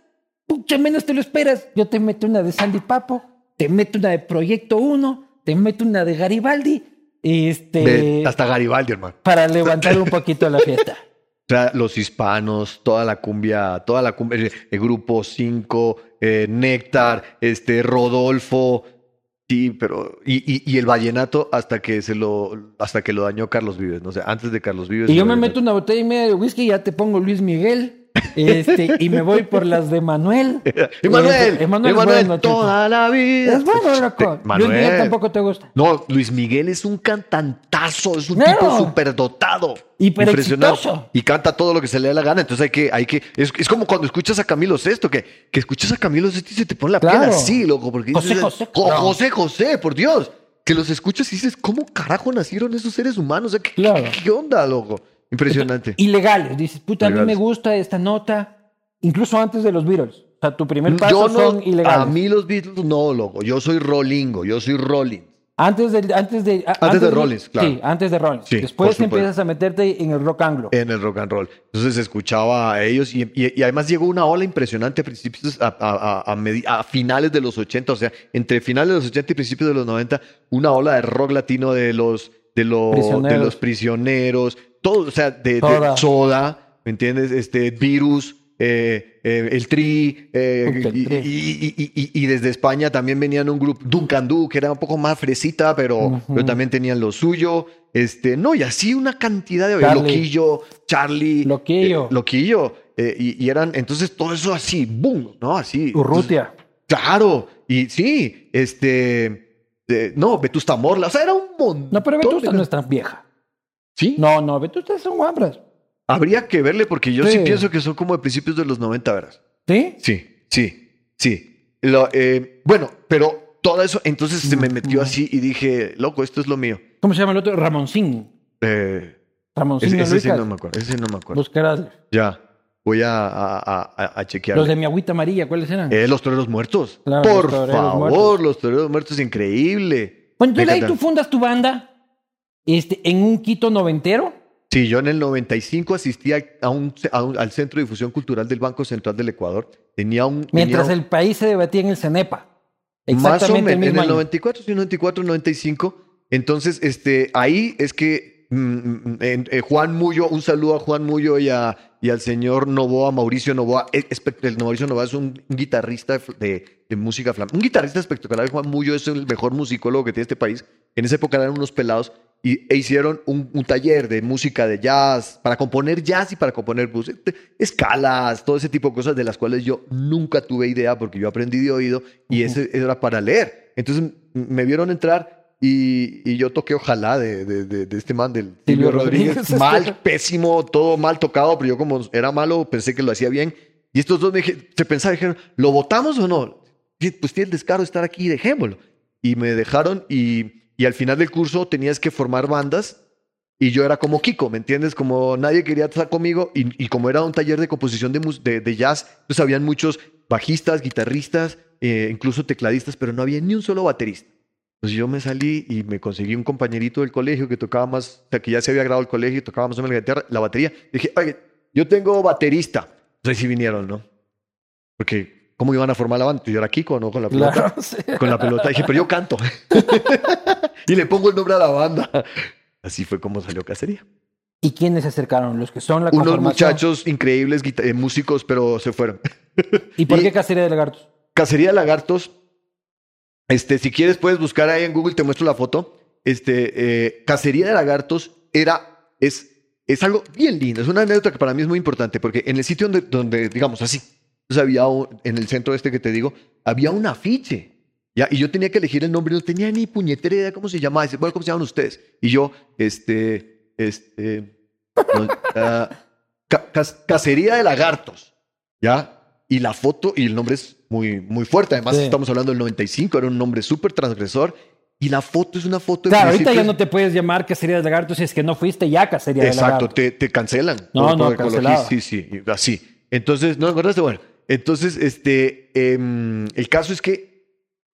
pucha, menos te lo esperas, yo te meto una de Sandy Papo, te meto una de Proyecto 1, te meto una de Garibaldi, este, de- hasta Garibaldi, hermano. para levantar un poquito la fiesta. O sea, los hispanos, toda la cumbia, toda la cumbia, el, grupo 5, Néctar, este, Rodolfo, sí, pero, y, y, y el vallenato hasta que se lo, hasta que lo dañó Carlos Vives, no sé, antes de Carlos Vives. Y yo me meto una botella y media de whisky y ya te pongo Luis Miguel. Este, y me voy por las de Manuel. Emanuel, Este, Emanuel, bueno, toda la vida. Es bueno, loco. Este, Luis Miguel Manuel. tampoco te gusta. No, Luis Miguel es un cantantazo, es un tipo superdotado. Hiper exitoso. Y canta todo lo que se le da la gana. Entonces hay que, hay que, es, es como cuando escuchas a Camilo Sesto, que, que escuchas a Camilo Sesto y se te pone la piel Claro. así, loco. Porque José dices, José. No. José José, por Dios. Que los escuchas y dices, ¿cómo carajo nacieron esos seres humanos? O sea, ¿qué, Claro. qué- qué onda, loco? Impresionante. Ilegales. Dices, puta, a mí me gusta esta nota. Incluso antes de los Beatles. O sea, tu primer paso Yo no, son ilegales. a mí los Beatles no, loco. Yo soy rolingo, yo soy rolling. Antes de, antes de, Antes de Rollins, claro. Sí, antes de Rollins. Sí, Después supuesto. empiezas a meterte en el rock anglo. en el rock and roll. Entonces escuchaba a ellos y, y- y además llegó una ola impresionante a principios, a, a- a- a finales de los 80, o sea, entre finales de los 80 y principios de los 90, una ola de rock latino de los, de los, de los prisioneros, todo, o sea, de, de Soda. ¿me entiendes? Este, virus. eh, eh, el Tri, eh, y, y- y- y- desde España también venían un grupo, Duncan Du, que era un poco más fresita, pero, Ujú. pero también tenían lo suyo. Este, no, y así una cantidad de Charlie. Loquillo, Charlie, Loquillo. Loquillo, y, eran, entonces todo eso así, boom, ¿no? Así. Urrutia. Claro, y sí, este, no, Vetusta Morla, o sea, era un montón. No, pero Vetusta no es tan vieja. Sí, No, no, Vetusta son guambras. habría que verle porque yo sí. Sí. pienso que son como de principios de los 90, ¿verdad? ¿Sí? Sí, sí, sí. Lo, eh, bueno, pero todo eso, entonces se me metió así y dije, loco, esto es lo mío. ¿Cómo se llama el otro? Ramoncín. Eh, Ramoncín, ese ¿no ese sí no me acuerdo, ese sí no me acuerdo. Buscarás. Ya, voy a, a, a- a- a chequear. Los de mi agüita amarilla, ¿cuáles eran? Eh, los toreros muertos. Claro, Por los toreros favor, muertos. los toreros muertos, increíble. Bueno, entonces ahí tú fundas tu banda este, en un Quito noventero. Sí, yo en el 95 asistí a- un, a un- al Centro de Difusión Cultural del Banco Central del Ecuador. Tenía un... Mientras tenía un- el país se debatía en el CENEPA. Más o Exactamente menos, el mismo en el año. 94, sí, 94, 95. Entonces, este, ahí es que mm, mm, en- eh, Juan Mullo, un saludo a Juan Mullo y, a- y al señor Novoa, Mauricio Novoa. El Mauricio Novoa es un, guitarrista de, de música flamenca. Un guitarrista espectacular. Juan Mullo es el mejor musicólogo que tiene este país. En esa época eran unos pelados y, e hicieron un, un taller de música de jazz, para componer jazz y para componer blues. Este, escalas, todo ese tipo de cosas de las cuales yo nunca tuve idea porque yo aprendí de oído y ese era para leer. Entonces me vieron entrar y, y yo toqué ojalá de, de- de- de este man, del Silvio Rodríguez. Rodríguez. Mal, pésimo, todo mal tocado, pero yo como era malo pensé que lo hacía bien. Y estos dos me dije- se pensaban, dijeron, ¿lo votamos o no? Pues tiene el descaro de estar aquí, dejémoslo. Y me dejaron y, y al final del curso tenías que formar bandas y yo era como Kiko, ¿me entiendes? Como nadie quería estar conmigo y, y como era un taller de composición de, de, de jazz, pues habían muchos bajistas, guitarristas, eh, incluso tecladistas, pero no había ni un solo baterista. Entonces yo me salí y me conseguí un compañerito del colegio que tocaba más, o sea, que ya se había graduado el colegio y tocaba más o menos la, guitarra, la batería. Dije, oye, yo tengo baterista. Entonces sí vinieron, ¿no? Porque, ¿cómo iban a formar la banda? Yo era Kiko, ¿no? Con la pelota. Claro, sí. Con la pelota. Dije, pero yo canto. y le pongo el nombre a la banda. Así fue como salió Cacería. ¿Y quiénes se acercaron? Los que son la Unos muchachos increíbles, eh, músicos, pero se fueron. ¿Y por y- qué Cacería de Lagartos? Cacería de Lagartos. Este, si quieres, puedes buscar ahí en Google, te muestro la foto. Este, eh, Cacería de Lagartos era, es, es algo bien lindo. Es una anécdota que para mí es muy importante porque en el sitio donde, donde digamos así, entonces había un- en el centro este que te digo, había un afiche. ¿Ya? Y yo tenía que elegir el nombre, no tenía ni puñetera idea cómo se llamaba. Dice, bueno, ¿cómo se llaman ustedes? Y yo, este, este, no, ah, ca- Cacería de Lagartos. ¿Ya? Y la foto y el nombre es muy, muy fuerte. Además, Sí. estamos hablando del 95, era un nombre súper transgresor. Y la foto es una foto de Claro, ahorita ya no te puedes llamar Cacería de Lagartos si es que no fuiste ya Cacería de Exacto, Lagartos. te, te cancelan. No, por- no, por. Sí, sí, así. Entonces, ¿no acordaste? Bueno, entonces, este, em, el caso es que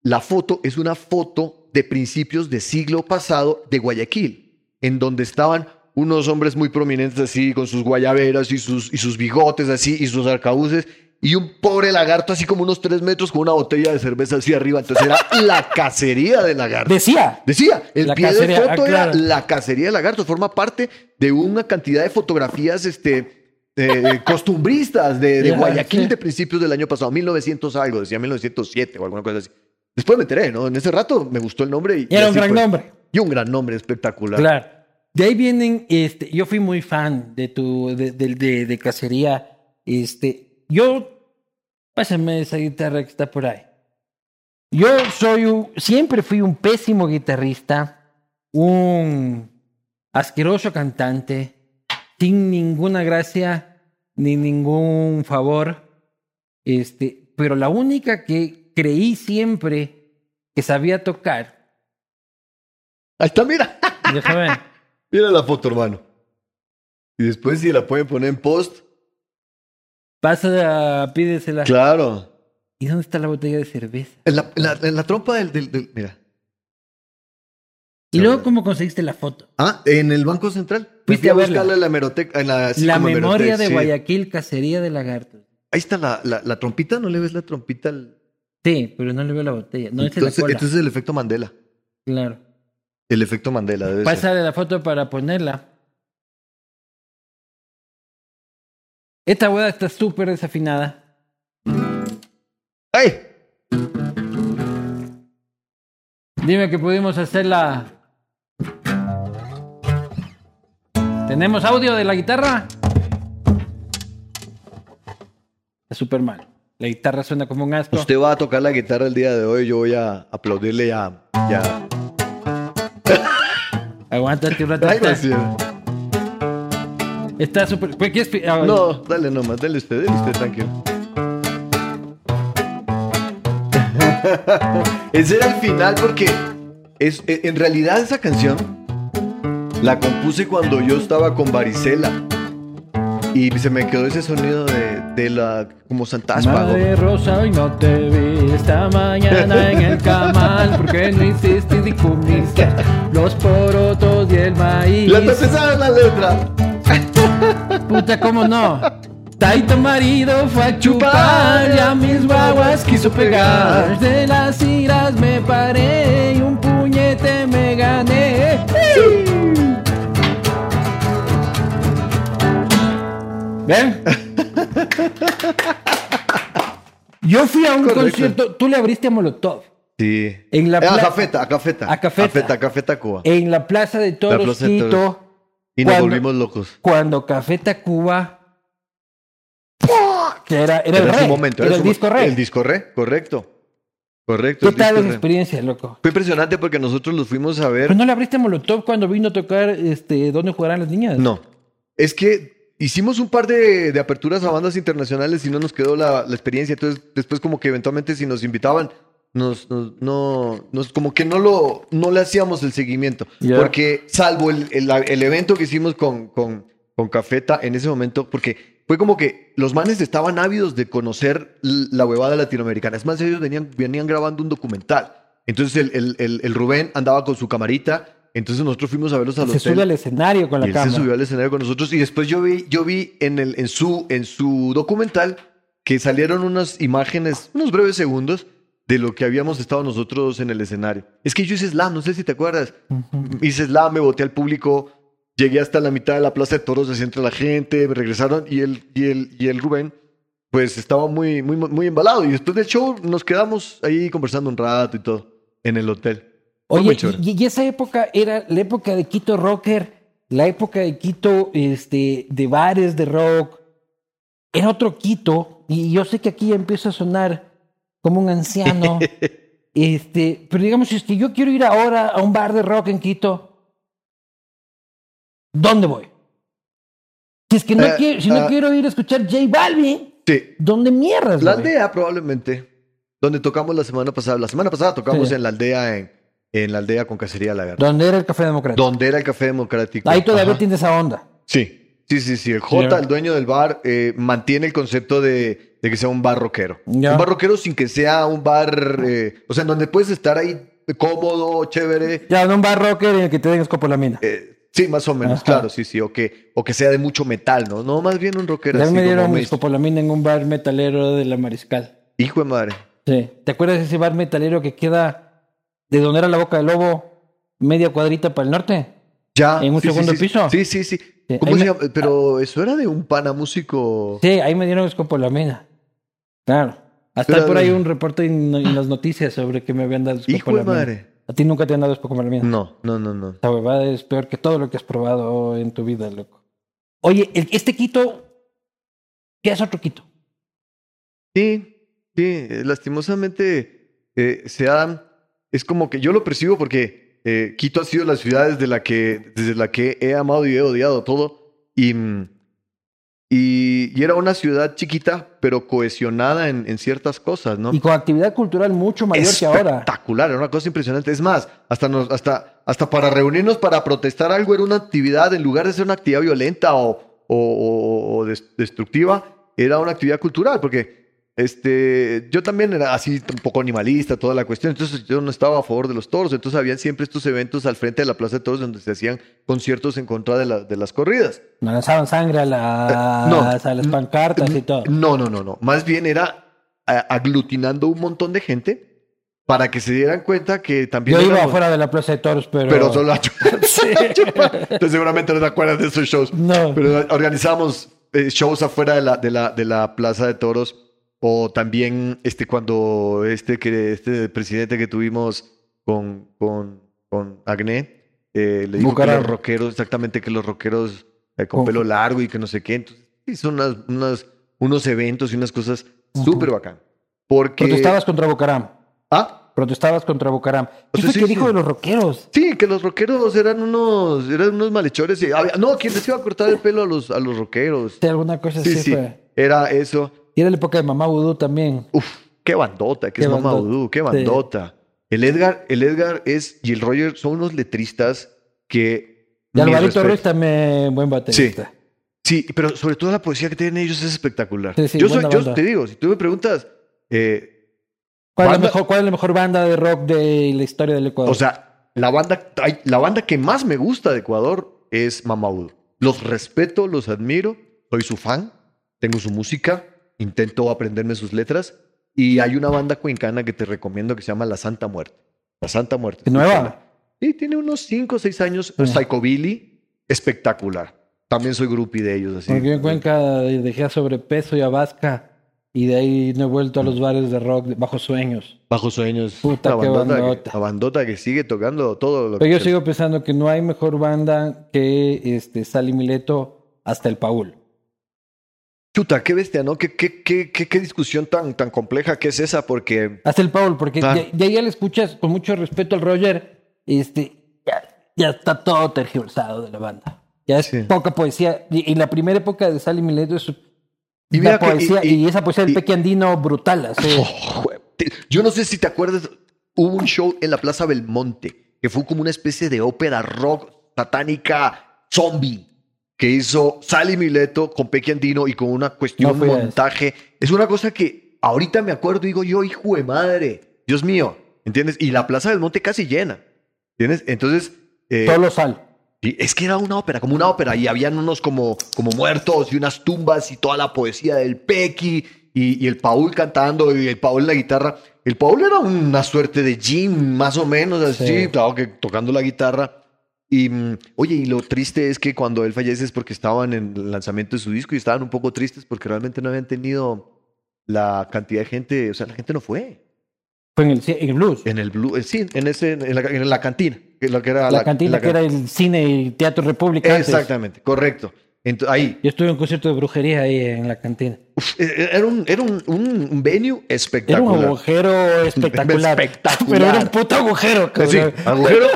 la foto es una foto de principios de siglo pasado de Guayaquil, en donde estaban unos hombres muy prominentes así, con sus guayaberas y sus, y sus bigotes así, y sus arcabuces, y un pobre lagarto así como unos tres metros con una botella de cerveza así arriba. Entonces era la cacería de lagarto. Decía. Decía, el La pie cacería, de foto ah, era la cacería de lagartos, forma parte de una cantidad de fotografías este, eh, costumbristas de, de Ya, Guayaquil sí. de principios del año pasado, 1900 algo, decía 1907 o alguna cosa así. Después me enteré, ¿no? En ese rato me gustó el nombre. Y, Y era un gran fue. nombre. Y un gran nombre espectacular. Claro. De ahí vienen, este, yo fui muy fan de tu, de, de, de- de cacería. Este, yo, pásame esa guitarra que está por ahí. Yo soy un, siempre fui un pésimo guitarrista, un asqueroso cantante, sin ninguna gracia ni ningún favor. Este, pero la única que creí siempre que sabía tocar, Ahí está, mira. déjame. Mira la foto, hermano. Y después si la pueden poner en post. Pasa, pídesela. Claro. ¿Y dónde está la botella de cerveza? En la, en la- en la trompa del, del- del- Mira. ¿Y luego cómo conseguiste la foto? Ah, en el Banco Central. Fuiste Fui a verla. buscarla en la hemeroteca. En la, sí, la memoria hemeroteca, de sí. Guayaquil, cacería de lagartos. Ahí está la, la, la trompita, ¿no le ves la trompita? al- Sí, pero no le veo la botella. No, esa es la entonces, cola. entonces es el efecto Mandela. Claro. El efecto Mandela debe ser. Pásale la foto para ponerla. Esta hueá está súper desafinada. ¡Ay! Dime que pudimos hacerla. ¿Tenemos audio de la guitarra? Está súper mal. La guitarra suena como un asco. Usted va a tocar la guitarra el día de hoy. Yo voy a aplaudirle ya. ya. Aguántate un rato. Ay, Está, súper. ¿Qué quieres pi- ah, No, dale nomás, dale usted, dale usted, tranquilo. Ese era el final porque es, e- en realidad esa canción la compuse cuando yo estaba con varicela y se me quedó ese sonido de, de la como santaspago. Madre Rosa, hoy no te vi esta mañana en el camal porque no hiciste ni comiste los porotos y el maíz. La te sabes la letra. Puta, ¿cómo no? Taito marido fue a chupar y a mis guaguas quiso pegar. De las iras me paré y un puñete me gané. ¿Ven? Yo fui a un Correcto. concierto, tú le abriste a Molotov. Sí. En la Eh, a pla- Cafeta, a Cafeta. A Cafeta. Cafeta, Cafeta, Cuba. En la Plaza de Toros, Plaza de Toros. Quito, y nos cuando- volvimos locos. cuando Café Tacuba que era, era, el Era rey, su momento. era el su disco mo- rey. El disco re, correcto. Correcto. ¿Qué el tal disco experiencia, loco? Fue impresionante porque nosotros los fuimos a ver. ¿Pero no le abriste a Molotov cuando vino a tocar este, ¿Dónde jugarán las niñas? No. Es que hicimos un par de, de aperturas a bandas internacionales y no nos quedó la, la experiencia. Entonces, después, como que eventualmente, si nos invitaban, nos, nos- no, nos, como que no lo, no le hacíamos el seguimiento. Porque, salvo el, el, el evento que hicimos con, con, con Cafeta en ese momento, porque fue como que los manes estaban ávidos de conocer la huevada latinoamericana. Es más, ellos venían, venían grabando un documental. Entonces, el, el Rubén andaba con su camarita. Entonces, nosotros fuimos a verlos al Se hotel. sube al escenario con la Y él se cámara. subió al escenario con nosotros y después yo vi, yo vi en, el, en, su, en su documental que salieron unas imágenes, unos breves segundos de lo que habíamos estado nosotros en el escenario. Es que yo hice slam, no sé si te acuerdas. Hice slam, me boté al público, llegué hasta la mitad de la plaza de toros, así entre la gente, me regresaron y el, y el, y el Rubén pues estaba muy, muy, muy embalado. Y después del show nos quedamos ahí conversando un rato y todo en el hotel. Oye, y, y esa época era la época de Quito Rocker, la época de Quito este, de bares de rock. Era otro Quito, y yo sé que aquí ya empiezo a sonar como un anciano. este, pero digamos, si es que yo quiero ir ahora a un bar de rock en Quito, ¿dónde voy? Si es que no, Eh, quiero, si no ah. quiero ir a escuchar J Balvin, Sí, ¿dónde mierdas? La voy? aldea, probablemente. Donde tocamos la semana pasada. La semana pasada tocamos Sí. en la aldea, en, en la aldea con Cacería Lagarta. ¿Dónde era el Café Democrático? Donde era el café democrático. Ahí todavía Ajá. tiene esa onda. Sí, sí, sí, sí. El J, el dueño del bar, eh, mantiene el concepto de, de que sea un bar rockero. Un bar rockero sin que sea un bar, eh, o sea, en donde puedes estar ahí cómodo, chévere. Ya, en un bar rocker en el que te den escopolamina. Eh, sí, más o menos, Ajá. claro, sí, sí. O que, o que sea de mucho metal, ¿no? No, más bien un rockero Ya así me dieron escopolamina en un bar metalero de la Mariscal. Hijo de madre. Sí. ¿Te acuerdas de ese bar metalero que queda de donde era la boca del lobo, media cuadrita para el norte? Ya. ¿En un sí, segundo sí, piso? Sí, sí, sí. ¿Cómo se me- llama? Pero eso era de un pana músico. Sí, ahí me dieron escopolamina. Claro. Hasta Pero- por ahí un reporte en, en las noticias sobre que me habían dado Hijo de escopolamina. madre. A ti nunca te han dado escopolamina. No, no, no, no. Esta huevada es peor que todo lo que has probado en tu vida, loco. Oye, el- este Quito, ¿qué es otro Quito? Sí, sí, eh, lastimosamente eh, se da, es como que yo lo percibo porque eh, Quito ha sido la ciudad desde la que, desde la que he amado y he odiado todo y, mm, y, y era una ciudad chiquita pero cohesionada en, en ciertas cosas, ¿no? Y con actividad cultural mucho mayor que ahora. Espectacular, era una cosa impresionante. Es más, hasta, nos, hasta, hasta para reunirnos para protestar algo era una actividad, en lugar de ser una actividad violenta o, o- o- o des- destructiva, era una actividad cultural, porque este, yo también era así un poco animalista, toda la cuestión. Entonces yo no estaba a favor de los toros. Entonces habían siempre estos eventos al frente de la Plaza de Toros donde se hacían conciertos en contra de, la- de las corridas. Me lanzaban sangre a las, Eh, no. a las pancartas y todo. No, no, no, no. Más bien era a- aglutinando un montón de gente para que se dieran cuenta que también. Yo iba éramos- afuera de la Plaza de Toros, pero... Pero solo a chupar. Sí. Entonces seguramente no te acuerdas de esos shows. No. Pero organizábamos eh, shows afuera de la, de, la, de la Plaza de Toros. O también este, cuando este, que, este presidente que tuvimos con, con, con Agné eh, le dijo que Bucaram. los rockeros, exactamente que los rockeros eh, con Con- pelo largo y que no sé qué. Entonces, hizo unas, unas, unos eventos y unas cosas Ujú. súper bacán. Porque. Protestabas contra Bucaram. Ah, Protestabas contra Bucaram. ¿Qué O sea, sí, que sí. dijo de los rockeros? Sí, que los rockeros eran unos, eran unos malhechores. y había- no, quien les iba a cortar el pelo a los, a los rockeros. Alguna cosa Sí, así sí, fue. era eso. Y era la época de Mamá Vudú también. Uf, qué bandota, que Qué es Mamá bandota. Vudú, qué Sí. bandota. El Edgar, el Edgar es, y el Roger son unos letristas que... Y Alvarito. Ruiz también, buen baterista. Sí, pero sobre todo la poesía que tienen ellos es espectacular. Sí, yo, soy, te digo, si tú me preguntas, eh, ¿Cuál, es la mejor, ¿Cuál es la mejor banda de rock de la historia del Ecuador? o sea, la banda, la banda que más me gusta de Ecuador es Mamá Vudú. Los respeto, los admiro, soy su fan, tengo su música, intento aprenderme sus letras. Y hay una banda cuencana que te recomiendo que se llama La Santa Muerte. La Santa Muerte. ¿Es nueva? Sí, tiene unos 5 o 6 años. Psychobilly, espectacular. También soy groupie de ellos. Así. Porque yo en Cuenca dejé a sobrepeso y a vasca. Y de ahí no he vuelto a los bares de rock bajo sueños. Bajo sueños. Puta, la qué bandota, bandota. que, la bandota que sigue tocando todo lo Pero yo que sigo pensando que no hay mejor banda que este, Sally Mileto hasta el Paul. Chuta, qué bestia, ¿no? ¿Qué, qué, qué, qué, qué discusión tan, tan compleja que es esa, porque Hasta el Paul, porque Ah. de, de ahí ya le escuchas con mucho respeto al Roger, este, ya, ya está todo tergiversado de la banda. Ya es Sí. poca poesía. Y, y la primera época de Sally Mileto es Y la mira que- poesía, y, y- y- esa poesía del Peque Andino brutal. así. Oh, Yo no sé si te acuerdas, hubo un show en la Plaza Belmonte que fue como una especie de ópera rock satánica zombie que hizo Sally Mileto con Peque Andino y con una cuestión No ese. montaje. Es una cosa que ahorita me acuerdo y digo yo, hijo de madre, Dios mío, ¿entiendes? Y la Plaza Belmonte casi llena, ¿entiendes? Entonces, eh, Solo sal. y es que era una ópera, como una ópera, y habían unos como, como muertos y unas tumbas y toda la poesía del Pequi y, y el Paul cantando y el Paul en la guitarra. El Paul era una suerte de Jim, más o menos, así, Sí. claro que tocando la guitarra. Y mm, oye, y lo triste es que cuando él fallece es porque estaban en el lanzamiento de su disco y estaban un poco tristes porque realmente no habían tenido la cantidad de gente, o sea, la gente no fue Fue en el, en el blues. en el blue, eh, sí, en ese, en la, en la cantina, que lo que era la, cantina la que era el cine y teatro república. antes. Exactamente, correcto. Ahí, Yo estuve en un concierto de brujería ahí en la cantina. uf, eh, era un, era un, un- un venue Era un espectacular. agujero espectacular. Espectacular. Pero era un puto agujero. Sí, agujero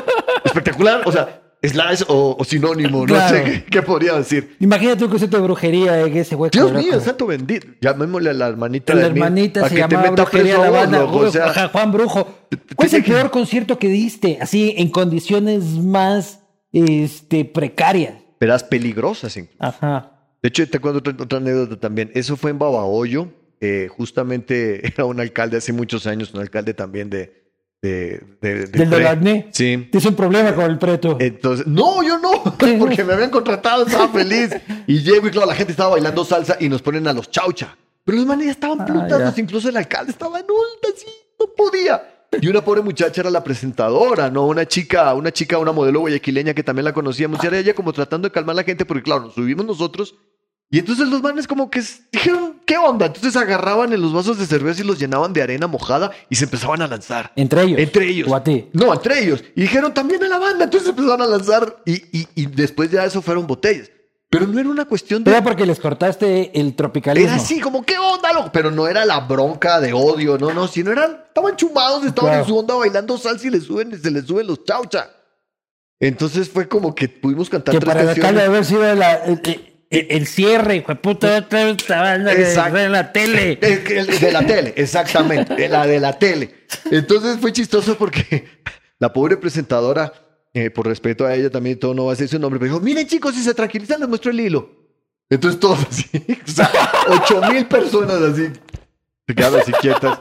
espectacular, o sea, slash o, o sinónimo, Claro. no sé qué, qué podría decir. Imagínate un concierto de brujería en ese hueco. Dios mío, santo bendito. Llamémosle a la hermanita La de mí, hermanita a se llamaba Brujería la loco, o sea, Juan Brujo. ¿Cuál es el peor concierto que diste? Así, en condiciones más este, precarias. verás peligrosas. incluso. Ajá. De hecho, te cuento otra, otra anécdota también. Eso fue en Babahoyo. eh, justamente era un alcalde hace muchos años, un alcalde también de... de, de- del Del acné. Sí. Tienes un problema con el preto. Entonces, no, yo no, porque me habían contratado, estaba feliz. Y llego y claro, la gente estaba bailando salsa y nos ponen a los chaucha. Pero los manes ya estaban Ah, plutados, ya. incluso el alcalde estaba en ulta, así, no podía. Y una pobre muchacha era la presentadora, ¿no? Una chica, una chica, una modelo guayaquileña que también la conocíamos. Y era ella como tratando de calmar a la gente, porque claro, nos subimos nosotros. Y entonces los manes como que dijeron, ¿qué onda? Entonces agarraban en los vasos de cerveza y los llenaban de arena mojada y se empezaban a lanzar. Entre ellos. Entre ellos. O a ti. No, entre ellos. Y dijeron también a la banda. Entonces empezaron a lanzar y, y, y después ya eso fueron botellas. Pero no era una cuestión de... Era porque les cortaste el tropicalismo. Era así, como, ¿qué onda, loco? Pero no era la bronca de odio, no, no, sino eran, estaban chumados, estaban Claro. en su onda bailando salsa y les suben, se les suben los chaucha. Entonces fue como que pudimos cantar Que tres para canciones. haber sido la- el- el cierre, hijo de puta, otra vez esta banda que Exacto. ve en la tele. El, el de la tele, exactamente, de la de la tele. Entonces fue chistoso porque la pobre presentadora, eh, por respeto a ella también, todo no va a decir su nombre, pero dijo, miren chicos, si se tranquilizan les muestro el hilo. Entonces todos así, o sea, ocho mil personas así. Se quedaron así quietas.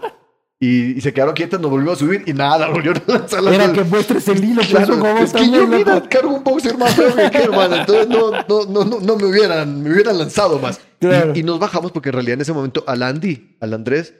Y, y se quedaron quietas, nos volvimos a subir y nada, volvieron a lanzar las Era que muestres el hilo, Claro, pues, como es que yo, mira, cargo un boxer más feo que hermano. Entonces no, no, no, no, no me hubieran, me hubieran lanzado más. Claro. Y, y nos bajamos porque en realidad en ese momento al Andy, al Andrés,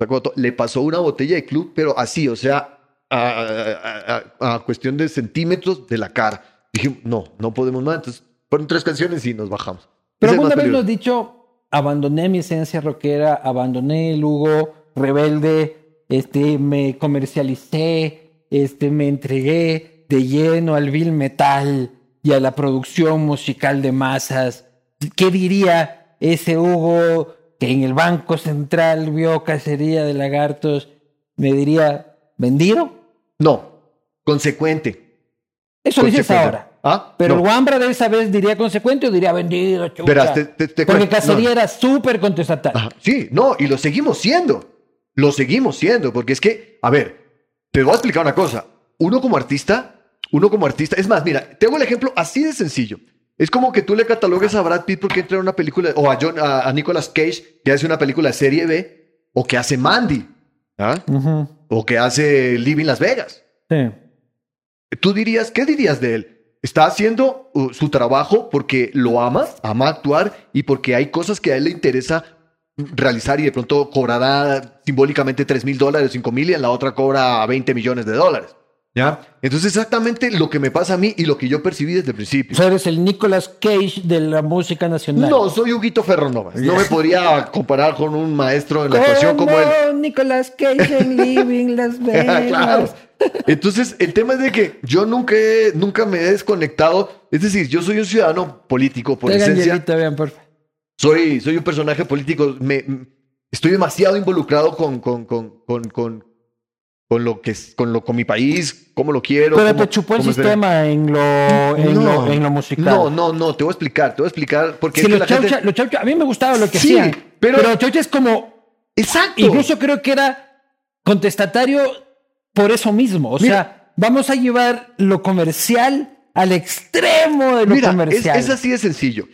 Sacoto, le pasó una botella de club, pero así, o sea, a, a- a- cuestión de centímetros de la cara. Dijimos, no, no podemos más. Entonces, fueron tres canciones y nos bajamos. Pero es alguna vez nos has dicho, abandoné mi esencia rockera, abandoné el Hugo rebelde, este, me comercialicé, este, me entregué de lleno al vil metal y a la producción musical de masas. ¿Qué diría ese Hugo que en el Banco Central vio cacería de lagartos? Me diría, ¿vendido? No, consecuente. Eso dices ahora. ¿Ah? Pero No. el Wambra de esa vez diría consecuente o diría vendido, chucha. Verás, te- te- te Porque. Cacería No. era súper contestatario. Ajá, Sí, no, y lo seguimos siendo. Lo seguimos siendo, porque es que, a ver, te voy a explicar una cosa. Uno como artista, uno como artista, es más, mira, tengo el ejemplo así de sencillo. Es como que tú le catalogues a Brad Pitt porque entra en una película, o a, John, a, a Nicolas Cage que hace una película de serie B, o que hace Mandy, ¿ah? O que hace Living Las Vegas. sí. Tú dirías, ¿qué dirías de él? Está haciendo uh, su trabajo porque lo ama, ama actuar y porque hay cosas que a él le interesa realizar y de pronto cobrará simbólicamente 3 mil dólares, 5 mil y en la otra cobra 20 millones de dólares. ¿Ya? Entonces exactamente lo que me pasa a mí y lo que yo percibí desde el O principio. sea, eres el Nicolas Cage de la música nacional. No, soy Huguito Ferronovas. No me podría comparar con un maestro en la actuación como él. ¿Cómo Nicolas Cage en Living Las Vegas. claro. Entonces, el tema es de que yo nunca, he- nunca me he desconectado. Es decir, yo soy un ciudadano político por Traigan esencia. hielito, vean, por favor. Soy, soy un personaje político, me, estoy demasiado involucrado con, con, con, con, con, con lo que es- con lo con mi país, cómo lo quiero. Pero cómo- te chupó el sistema en lo, en, No. lo, en lo musical. No, no, no, te voy a explicar, te voy a explicar porque Si es que los la gente- chaucha, los chaucha- a mí me gustaba lo que Sí, hacían. pero- Pero, chaucha es como. Exacto. Incluso creo que era contestatario por eso mismo. O Mira. sea, vamos a llevar lo comercial al extremo de lo Mira, es, comercial. es así de sencillo.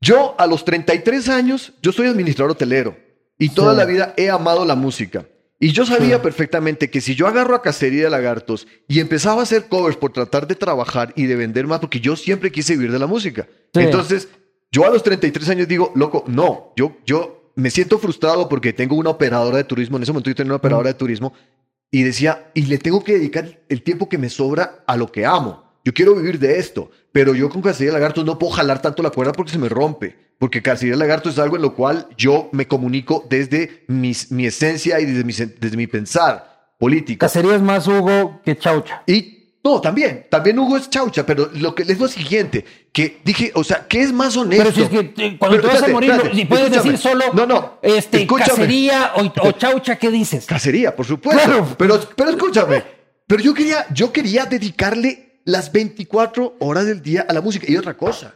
Yo a los 33 años, yo soy administrador hotelero y toda Sí. la vida he amado la música. Y yo sabía Sí. perfectamente que si yo agarro a Cacería de Lagartos y empezaba a hacer covers por tratar de trabajar y de vender más, porque yo siempre quise vivir de la música. Sí. Entonces, yo a los 33 años digo, loco, no, yo, yo me siento frustrado porque tengo una operadora de turismo, en ese momento yo tenía una operadora de turismo, y decía, y le tengo que dedicar el tiempo que me sobra a lo que amo. Yo quiero vivir de esto, pero yo con Cacería de Lagartos no puedo jalar tanto la cuerda porque se me rompe. Porque Cacería de Lagartos es algo en lo cual yo me comunico desde mis- mi esencia y desde mi, desde mi pensar político. Cacería es más Hugo que chaucha. Y no, también, también Hugo es chaucha, pero lo que es lo siguiente, que dije, o sea, ¿qué es más honesto? Pero si es que eh, cuando Pero te vas a morir, espérate, si puedes decir solo No, no, este, escúchame. cacería o, o chaucha, ¿qué dices? Cacería, por supuesto. Claro. Pero, pero escúchame. Pero yo quería, yo quería dedicarle las 24 horas del día a la música. Y otra cosa.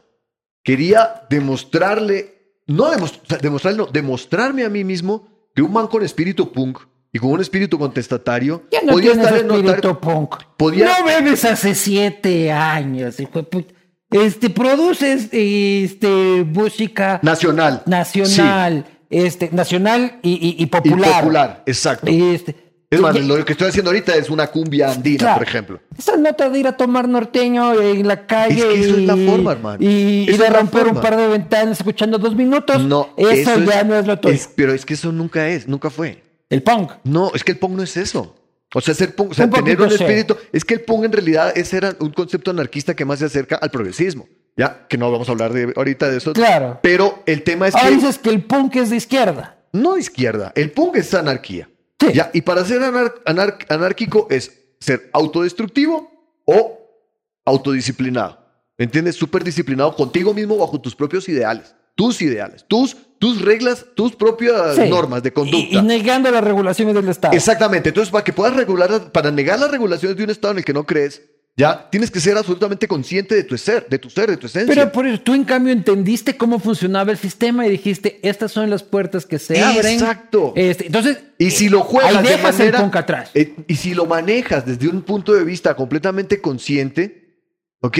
Quería demostrarle, no demostr- demostrarle, no, demostrarme a mí mismo que un man con espíritu punk y con un espíritu contestatario Ya no podía estar en espíritu otra- punk. podía- No bebes hace siete años, hijo de puta. Este, produces este, música nacional. nacional, este, nacional y, y- y popular. popular, exacto. Este, es más, lo que estoy haciendo ahorita es una cumbia andina, Claro. por ejemplo. Esa nota de ir a tomar norteño en la calle. Es que eso es la y- forma, hermano. Y, y de romper un par de ventanas escuchando dos minutos. No, eso, ya no es lo tuyo. es- pero es que eso nunca es, nunca fue. El punk. No, es que el punk no es eso. O sea, ser punk, o sea, Un tener un espíritu. Es que el punk en realidad ese era un concepto anarquista que más se acerca al progresismo. Ya, que no vamos a hablar de ahorita de eso. Claro. Pero el tema es Ahora que dices que el punk es de izquierda. no izquierda. El punk es anarquía. Sí. Ya, y para ser anar- anar- anárquico es ser autodestructivo o autodisciplinado. ¿Entiendes? Súper disciplinado contigo mismo bajo tus propios ideales. Tus ideales, tus, tus reglas, tus propias Sí. normas de conducta. Y, y negando las regulaciones del Estado. Exactamente. Entonces, para que puedas regular, para negar las regulaciones de un estado en el que no crees, ya tienes que ser absolutamente consciente de tu ser, de tu ser, de tu esencia. Pero por eso tú, en cambio, entendiste cómo funcionaba el sistema y dijiste, estas son las puertas que se abren. Exacto. Este, entonces, y si lo juegas ahí de manera, el atrás. eh, y si lo manejas desde un punto de vista completamente consciente, ¿ok?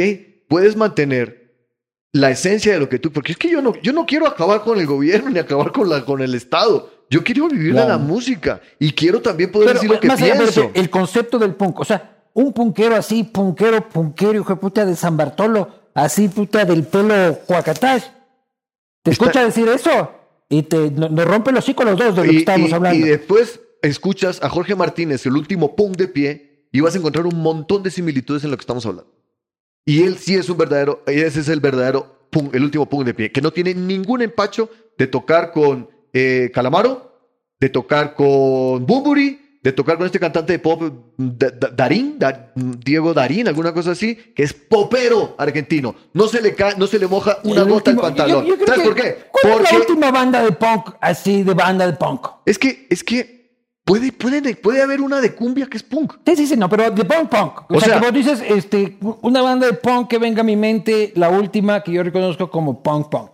Puedes mantener la esencia de lo que tú, porque es que yo no, yo no quiero acabar con el gobierno ni acabar con la, con el estado. Yo quiero vivir de la música y quiero también poder Pero, decir lo que más allá, pienso. pero el concepto del punk, o sea, un punkero así, punkero, punkero, hijo de puta de San Bartolo, así puta del pelo cuacatás, te Está- escucha decir eso y te no- nos rompe los hocico los dos de lo que estábamos y- hablando. y después escuchas a Jorge Martínez, el último punk de pie, y vas a encontrar un montón de similitudes en lo que estamos hablando. Y él sí es un verdadero, ese es el verdadero punk, el último punk de pie, que no tiene ningún empacho de tocar con eh, Calamaro, de tocar con Bumburi, de tocar con este cantante de pop, Da- Da- Darín, Da- Diego Darín, alguna cosa así, que es popero argentino. No se le cae, no se le moja una El gota al último- pantalón. yo- yo creo ¿Sabes que- por qué? ¿Cuál es la Porque última banda de punk así de banda de punk? es que, es que puede, puede, puede haber una de cumbia que es punk. Sí, sí, sí, no, pero de punk punk. O, O sea, sea- que vos dices, este, una banda de punk que venga a mi mente, la última que yo reconozco como punk punk.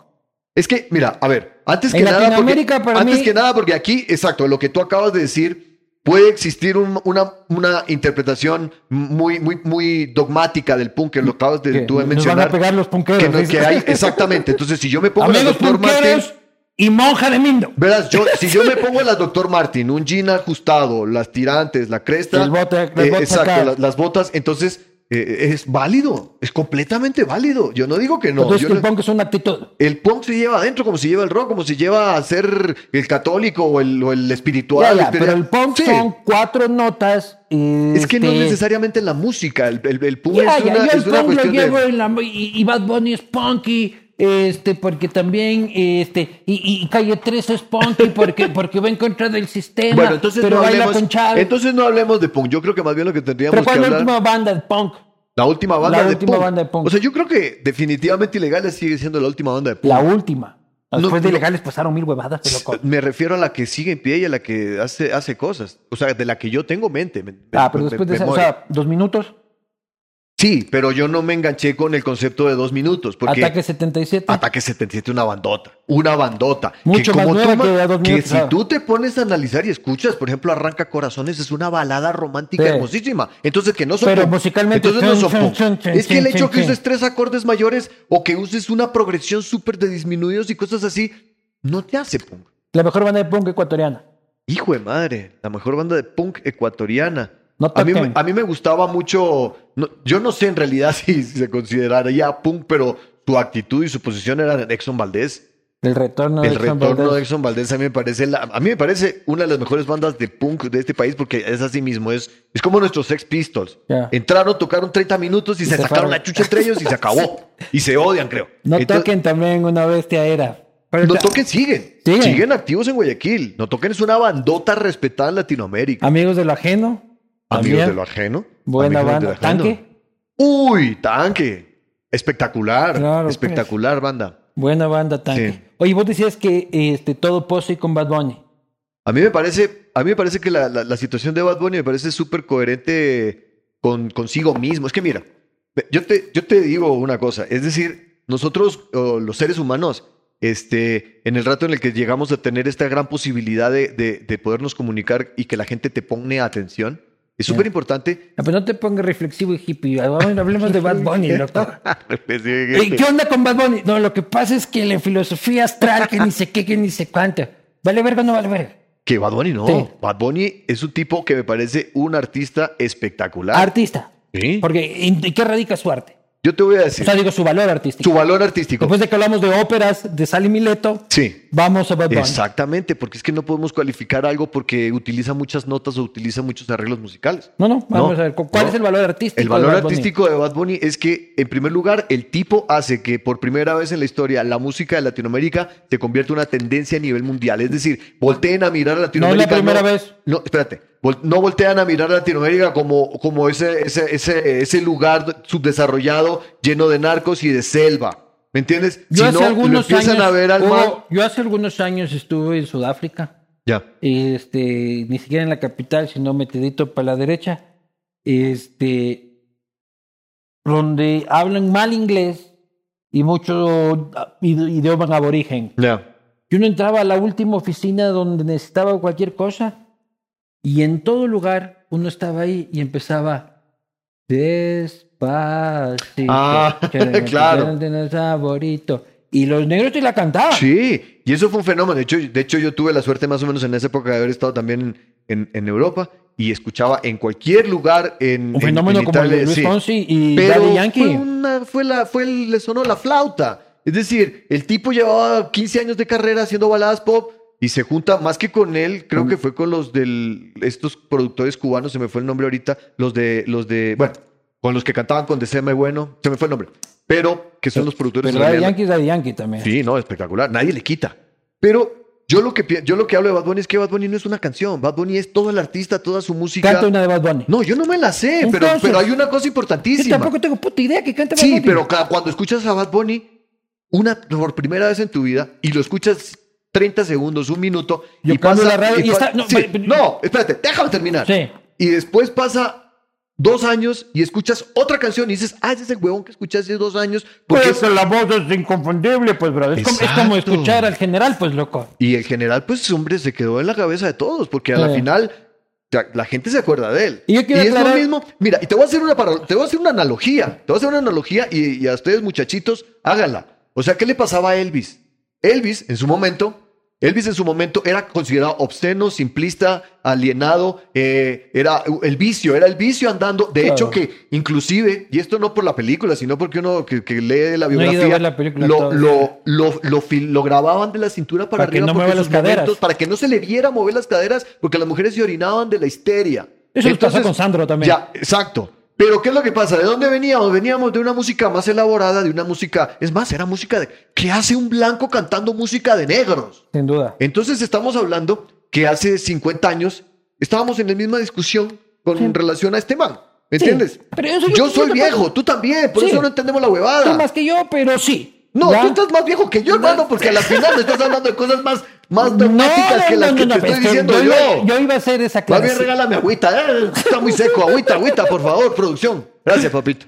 Es que, mira, a ver, antes En que nada, porque, para antes mí- que nada, porque aquí, exacto, lo que tú acabas de decir, puede existir un- una, una interpretación muy, muy, muy dogmática del punk, que lo acabas de Que tú de nos van mencionar. a pegar los punkeros. que, no- dices. que hay, exactamente. Entonces, si yo me pongo la Amigos Doctor Martin, punkeros y monja de Mindo. verás, yo, si yo me pongo la Doctor Martin, un jean ajustado, las tirantes, la cresta, El bote- las eh, botas exacto, las botas, entonces eh, es válido, es completamente válido. Yo no digo que no. Entonces yo el no- punk es una actitud. el punk se lleva adentro, como se lleva el rock, como se lleva a ser el católico o el, o el espiritual. Ya, ya, espiritual. pero el punk Sí. son cuatro notas. Es que no es este, necesariamente en la música. El, el- el punk Ya, es una, yo es el una punk lo cuestión llevo de. y, y Bad Bunny es punky, este, porque también, este, y, y- y Calle 13 es punky porque, porque va en contra del sistema, Bueno, entonces pero no, baila hablemos, con Chávez. entonces no hablemos de punk. Yo creo que más bien lo que tendríamos pero ¿cuál que es la hablar. última banda de punk? La última banda, La de, última punk. banda de punk. O sea, yo creo que definitivamente Ilegales sigue siendo la última banda de punk. La última. Después No, de ilegales pasaron mil huevadas, pero. Me refiero a la que sigue en pie y a la que hace, hace cosas. O sea, de la que yo tengo mente. me- Ah, pero me- después de esa, o sea, dos minutos, Sí, pero yo no me enganché con el concepto de dos minutos. Porque ataque 77. Ataque 77, una bandota. Una bandota. Mucho que más como nueva tú que dos que minutos, si claro. tú te pones a analizar y escuchas, por ejemplo, Arranca Corazones es una balada romántica Sí. hermosísima. Entonces, que no son Pero musicalmente, Entonces no chun, son chun, chun, Es que el hecho chun, que uses tres acordes mayores o que uses una progresión súper de disminuidos y cosas así, no te hace punk. La mejor banda de punk ecuatoriana. Hijo de madre, la mejor banda de punk ecuatoriana. No a, mí, me- a mí me gustaba mucho, no- yo no sé en realidad si, si se consideraría punk, pero su actitud y su posición era de Exxon Valdés. El retorno de El Exxon retorno Valdez. de Exxon Valdés a mí me parece la- a mí me parece una de las mejores bandas de punk de este país porque es así mismo, es, es como nuestros Sex Pistols. Entraron, tocaron 30 minutos y, Y se, se sacaron fueron. la chucha entre ellos y se acabó. Y se odian, creo. No Entonces, toquen también una bestia era. Pero No toquen, siguen. Siguen. siguen. activos en Guayaquil. No toquen es una bandota respetada en Latinoamérica. Amigos de lo ajeno. Amigos también. de lo ajeno. Buena Amigos banda. ajeno. Tanque. Uy, tanque. Espectacular. Claro, pues. espectacular banda. Buena banda, tanque. Sí. Oye, vos decías que este, todo pose con Bad Bunny. A mí me parece, a mí me parece que la, la- la situación de Bad Bunny me parece súper coherente con consigo mismo. Es que mira, yo te, yo te digo una cosa, es decir, nosotros, los seres humanos, este, en el rato en el que llegamos a tener esta gran posibilidad de, de- de podernos comunicar y que la gente te pone atención, es súper importante. Ah, pero no te pongas reflexivo y hippie. Vamos, hablemos de Bad Bunny. Ey, ¿Qué onda con Bad Bunny? No, lo que pasa es que la filosofía astral, que ni sé qué, que ni sé cuánto. ¿Vale verga o no vale verga? Que Bad Bunny no. Sí. Bad Bunny es un tipo que me parece un artista espectacular. Artista. Sí. Porque ¿en en qué radica su arte? Yo te voy a O decir, sea, digo, su valor artístico. su valor artístico. Después de que hablamos de óperas de Sally Mileto, Sí. vamos a Bad Bunny. Exactamente, porque es que no podemos cualificar algo porque utiliza muchas notas o utiliza muchos arreglos musicales. No, no, vamos No, a ver. ¿cu- ¿Cuál no. es el valor artístico? El valor artístico de Bad Bunny es que, en primer lugar, el tipo hace que por primera vez en la historia la música de Latinoamérica se convierta en una tendencia a nivel mundial. Es decir, volteen a mirar a Latinoamérica. primera vez. No, espérate. No voltean a mirar a Latinoamérica como, como ese, ese, ese, ese lugar subdesarrollado lleno de narcos y de selva. ¿Me entiendes? Yo hace si no, lo algunos empiezan años, a ver al Hugo, man. yo hace algunos años estuve en Sudáfrica, Ya. este, ni siquiera en la capital, sino metidito para la derecha, este, donde hablan mal inglés y mucho id- idioma aborigen. Ya. Y uno entraba a la última oficina donde necesitaba cualquier cosa y en todo lugar uno estaba ahí y empezaba despacito. Ah, claro. Saborito. y los negros te la cantaban. Sí, y eso fue un fenómeno. De hecho, de hecho, yo tuve la suerte más o menos en esa época de haber estado también en, en Europa y escuchaba en cualquier lugar en Un fenómeno en como el de Italia, Luis sí. Fonsi y Pero Daddy Yankee. Fue, una, fue, la, fue el- le sonó la flauta. Es decir, el tipo llevaba 15 años de carrera haciendo baladas pop y se junta más que con él, creo que fue con los del estos productores cubanos, se me fue el nombre ahorita, los de los de, bueno, con los que cantaban con DCM bueno, se me fue el nombre, pero que son los productores Pero de. Yankee es Daddy Yankee también. Sí, no, espectacular, nadie le quita. Pero yo lo que yo lo que hablo de Bad Bunny es que Bad Bunny no es una canción, Bad Bunny es todo el artista, toda su música. Canta una de Bad Bunny. No, yo no me la sé, pero, Entonces, pero hay una cosa Yo importantísima. tampoco tengo puta idea que canta Bad Sí, Bunny. pero ca- cuando escuchas a Bad Bunny una por primera vez en tu vida y lo escuchas 30 segundos, un minuto Yo y pasa la radio y está- no, sí, pero- no, espérate, déjame terminar. Sí. Y después pasa dos años y escuchas otra canción y dices, ah, ese es el huevón que escuché hace dos años. Porque Pues es- la voz es inconfundible, pues, brother. Es como, es como Exacto. escuchar al general, pues, loco. Y el general, pues, hombre, se quedó en la cabeza de todos, porque a la final la, gente se acuerda de él. Y yo quiero es lo mismo. Mira, y te voy a hacer una te voy a hacer una analogía. Te voy a hacer una analogía y, y a ustedes, muchachitos, háganla. O sea, ¿qué le pasaba a Elvis? Elvis, en su momento, Elvis en su momento era considerado obsceno, simplista, alienado, eh, era el vicio, era el vicio andando. De Claro. hecho, que inclusive, y esto no por la película, sino porque uno que, que lee la biografía, ver la película lo, lo, lo, lo grababan de la cintura para, Para que arriba no porque mueva las momentos- para que no se le viera mover las caderas, porque las mujeres se orinaban de la histeria. Eso les pasó con Sandro también. Ya, exacto. Pero ¿qué es lo que pasa? ¿De dónde veníamos? Veníamos de una música más elaborada, de una música, es más, era música de, que hace un blanco cantando música de negros. Sin duda. Entonces estamos hablando que hace 50 años estábamos en la misma discusión con Sí. relación a este man. ¿Me Sí, entiendes? pero eso yo yo soy viejo, tú también, por Sí. eso no entendemos la huevada. Tú más que yo, pero sí. No, ¿Ya? tú estás más viejo que yo, hermano, porque a la final me estás hablando de cosas más, más No, dogmáticas que las que te es estoy diciendo yo. yo. Iba, yo iba a hacer esa Más clase. bien regálame agüita, eh, está muy seco, agüita, agüita, por favor, producción. Gracias, papito.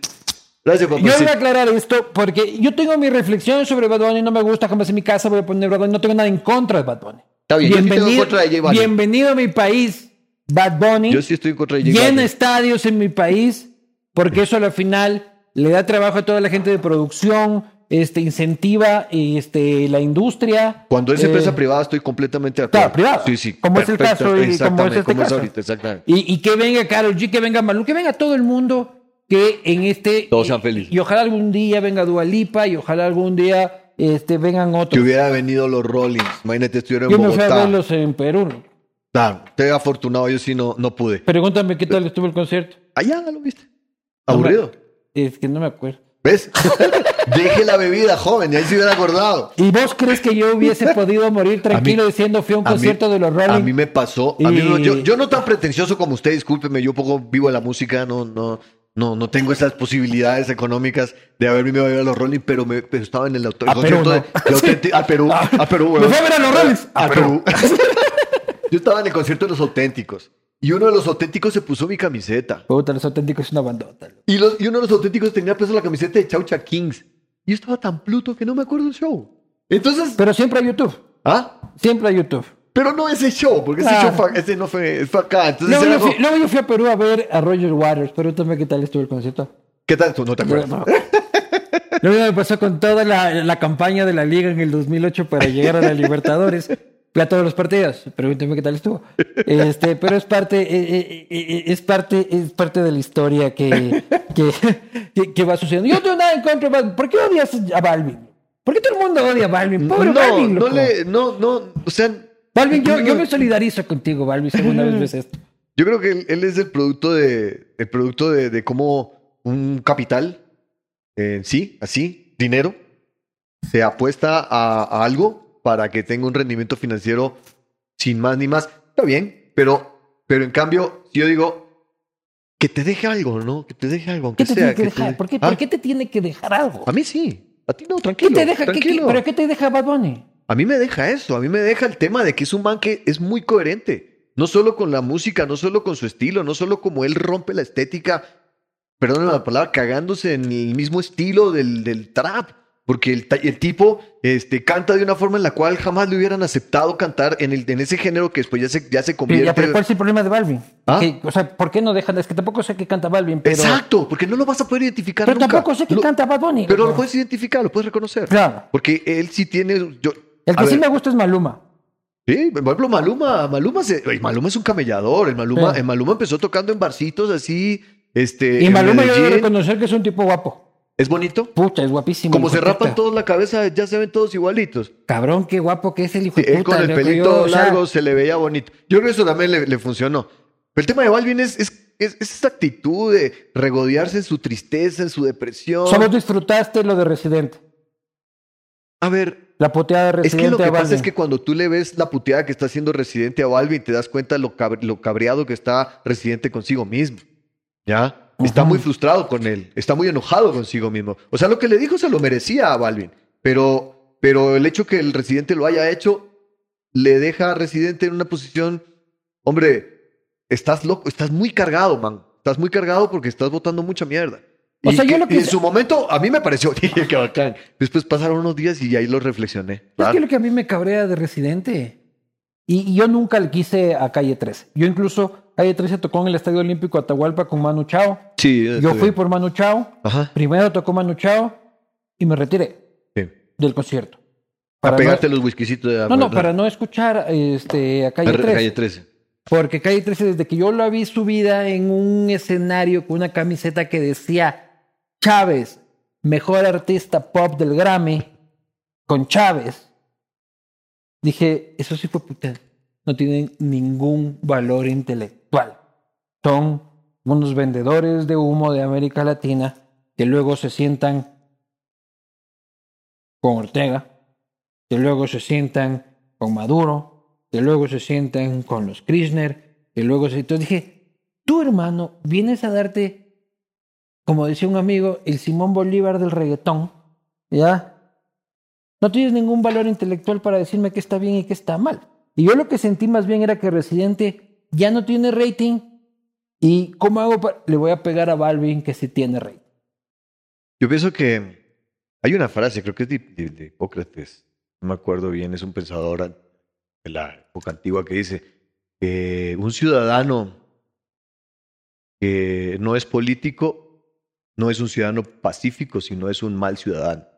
Gracias, Yo papito. iba a aclarar esto porque yo tengo mi reflexión sobre Bad Bunny, no me gusta jamás en mi casa, voy a poner Bad Bunny, no tengo nada en contra de Bad Bunny. Está bien, yo sí tengo en contra de J Balvin. bienvenido a mi país, Bad Bunny. Yo sí estoy en contra de J Llena Balvin. estadios en mi país, porque eso al final le da trabajo a toda la gente de producción, este, incentiva este, la industria. Cuando es eh, empresa privada estoy completamente de acuerdo. Claro, privado. Sí, sí. Como es el caso y como es exactamente, este como es caso. ahorita, exactamente. Y, y que venga Karol G, que venga Malú, que venga todo el mundo que en este... Todos sean y- felices. Y, ojalá algún día venga Dualipa y ojalá algún día este, vengan Que otros. hubiera venido los Rollins. Imagínate, estuviera en Yo me fui a Bogotá. verlos en Perú. Claro, te afortunado, yo sí no, no pude. Pregúntame qué tal estuvo el concierto. Allá lo viste. No me- Aburrido. Es que no me acuerdo. ¿Ves? Deje la bebida, joven, y ahí se hubiera acordado. ¿Y vos crees que yo hubiese podido morir tranquilo mí- diciendo fui a un A mí- concierto de los Rolling? A mí me pasó. a mí no- yo, yo no tan pretencioso como usted, discúlpeme, yo poco vivo de la música, no, no, no, no tengo esas posibilidades económicas de haberme ido a ver a los Rolling, pero, me, pero estaba en el, auto- el A Perú, concierto ¿no? de a Perú, a Perú, Me fui a ver a los Rollins. A A Perú. yo estaba en el concierto de los auténticos. Y uno de los auténticos se puso mi camiseta. Puta, los auténticos es una bandota. Y, los, y uno de los auténticos tenía puesto la camiseta de Chaucha Kings. Y yo estaba tan pluto que no me acuerdo del show. Entonces, Pero siempre a YouTube. ¿ah? Siempre a YouTube. Pero no ese show, porque ese Claro. show fue, ese no fue, fue acá. Entonces, Luego yo, fui, como, luego yo fui a Perú a ver a Roger Waters. Pregúntame qué tal estuvo el concierto. ¿qué tal? ¿Tú no te acuerdas? No. Mismo me pasó con toda la, la campaña de la Liga en el 2008 para llegar a la Libertadores. A todos los partidos. Pregúnteme qué tal estuvo. Este, pero es parte, eh, eh, eh, es parte, es parte de la historia que, que, que, que va sucediendo. Yo no tengo nada en contra de Balvin. ¿Por qué odias a Balvin? ¿Por qué todo el mundo odia a Balvin? Pobre no, Balvin, no loco. le, no, no, o sea, Balvin, yo, yo no- me solidarizo contigo, Balvin, si alguna vez ves esto. yo creo que él, él es el producto de, el producto de, de cómo un capital, eh, sí, así, dinero, se apuesta a, a algo para que tenga un rendimiento financiero sin más ni más. Está bien, pero, pero en cambio, si yo digo que te deje algo, ¿no? Que te deje algo, aunque ¿Qué te sea. tiene que que te- dejar? ¿Por qué, ¿Ah? por qué te tiene que dejar algo? A mí sí, a ti no, ¿Qué tranquilo. te deja? ¿Qué- qué- tranquilo. ¿Pero qué te deja Bad Bunny? A mí me deja eso, a mí me deja el tema de que es un man que es muy coherente, no solo con la música, no solo con su estilo, no solo como él rompe la estética, perdónenme la palabra, cagándose en el mismo estilo del, del trap, Porque el, el tipo este, canta de una forma en la cual jamás le hubieran aceptado cantar en, el, en ese género que después ya se, ya se convierte. ya, pero ¿cuál es el problema de Balvin? ¿Ah? Que, o sea, ¿por qué no dejan? Es que tampoco sé que canta Balvin, pero... Exacto, porque no lo vas a poder identificar Pero nunca. tampoco sé que Lo- canta Bad Bunny. Pero lo puedes identificar, lo puedes reconocer. Claro. Porque él sí tiene. Yo, El que sí ver, me gusta es Maluma. Sí, por ejemplo, Maluma, Maluma, se- Maluma es un camellador. El Maluma, Sí. el Maluma empezó tocando en barcitos así. Este, Y Maluma yo debo reconocer que es un tipo guapo. ¿Es bonito? Pucha, es guapísimo. Como se rapan puta. todos la cabeza, ya se ven todos igualitos. Cabrón, qué guapo que es el hijo Sí, de él puta. con el pelito yo, o sea, largo se le veía bonito. Yo creo que eso también le, le funcionó. Pero el tema de Balvin es, es, es- es esa actitud de regodearse en su tristeza, en su depresión. Solo disfrutaste lo de Residente. A ver, La puteada de Es Residente que lo que pasa es que cuando tú le ves la puteada que está haciendo Residente a Balvin, te das cuenta lo, cab- lo cabreado que está Residente consigo mismo. ¿Ya? Está muy frustrado con él, está muy enojado consigo mismo. O sea, lo que le dijo se lo merecía a Balvin, pero, pero el hecho que el Residente lo haya hecho le deja a Residente en una posición, hombre, estás loco, estás muy cargado, man. Estás muy cargado porque estás botando mucha mierda. O Y sea, yo que- lo que en su momento, a mí me pareció, dije, qué bacán. Después pasaron unos días y ahí lo reflexioné. Es Claro. que lo que a mí me cabrea de Residente. Y, y yo nunca le quise a Calle 13. Yo incluso, Calle 13 tocó en el Estadio Olímpico Atahualpa con Manu Chao. Sí, Yo fui bien. por Manu Chao. Ajá. Primero tocó Manu Chao y me retiré Sí. del concierto. A Para pegarte no, los whiskycitos de no, no, para no escuchar este, a Calle 13. Calle 13. Porque Calle 13, desde que yo la vi subida en un escenario con una camiseta que decía Chávez, mejor artista pop del Grammy, con Chávez, dije, eso sí fue puta. No tienen ningún valor intelectual. Son unos vendedores de humo de América Latina que luego se sientan con Ortega, que luego se sientan con Maduro, que luego se sientan con los Kirchner, que luego se... Entonces dije, tú hermano, vienes a darte, como decía un amigo, el Simón Bolívar del reggaetón, ¿ya? No tienes ningún valor intelectual para decirme qué está bien y qué está mal. Y yo lo que sentí más bien era que Residente ya no tiene rating y ¿cómo hago para... Le voy a pegar a Balvin que sí tiene rating. Yo pienso que hay una frase, creo que es de, de- Hipócrates, no me acuerdo bien, es un pensador de la época antigua que dice que un ciudadano que no es político no es un ciudadano pacífico, sino es un mal ciudadano.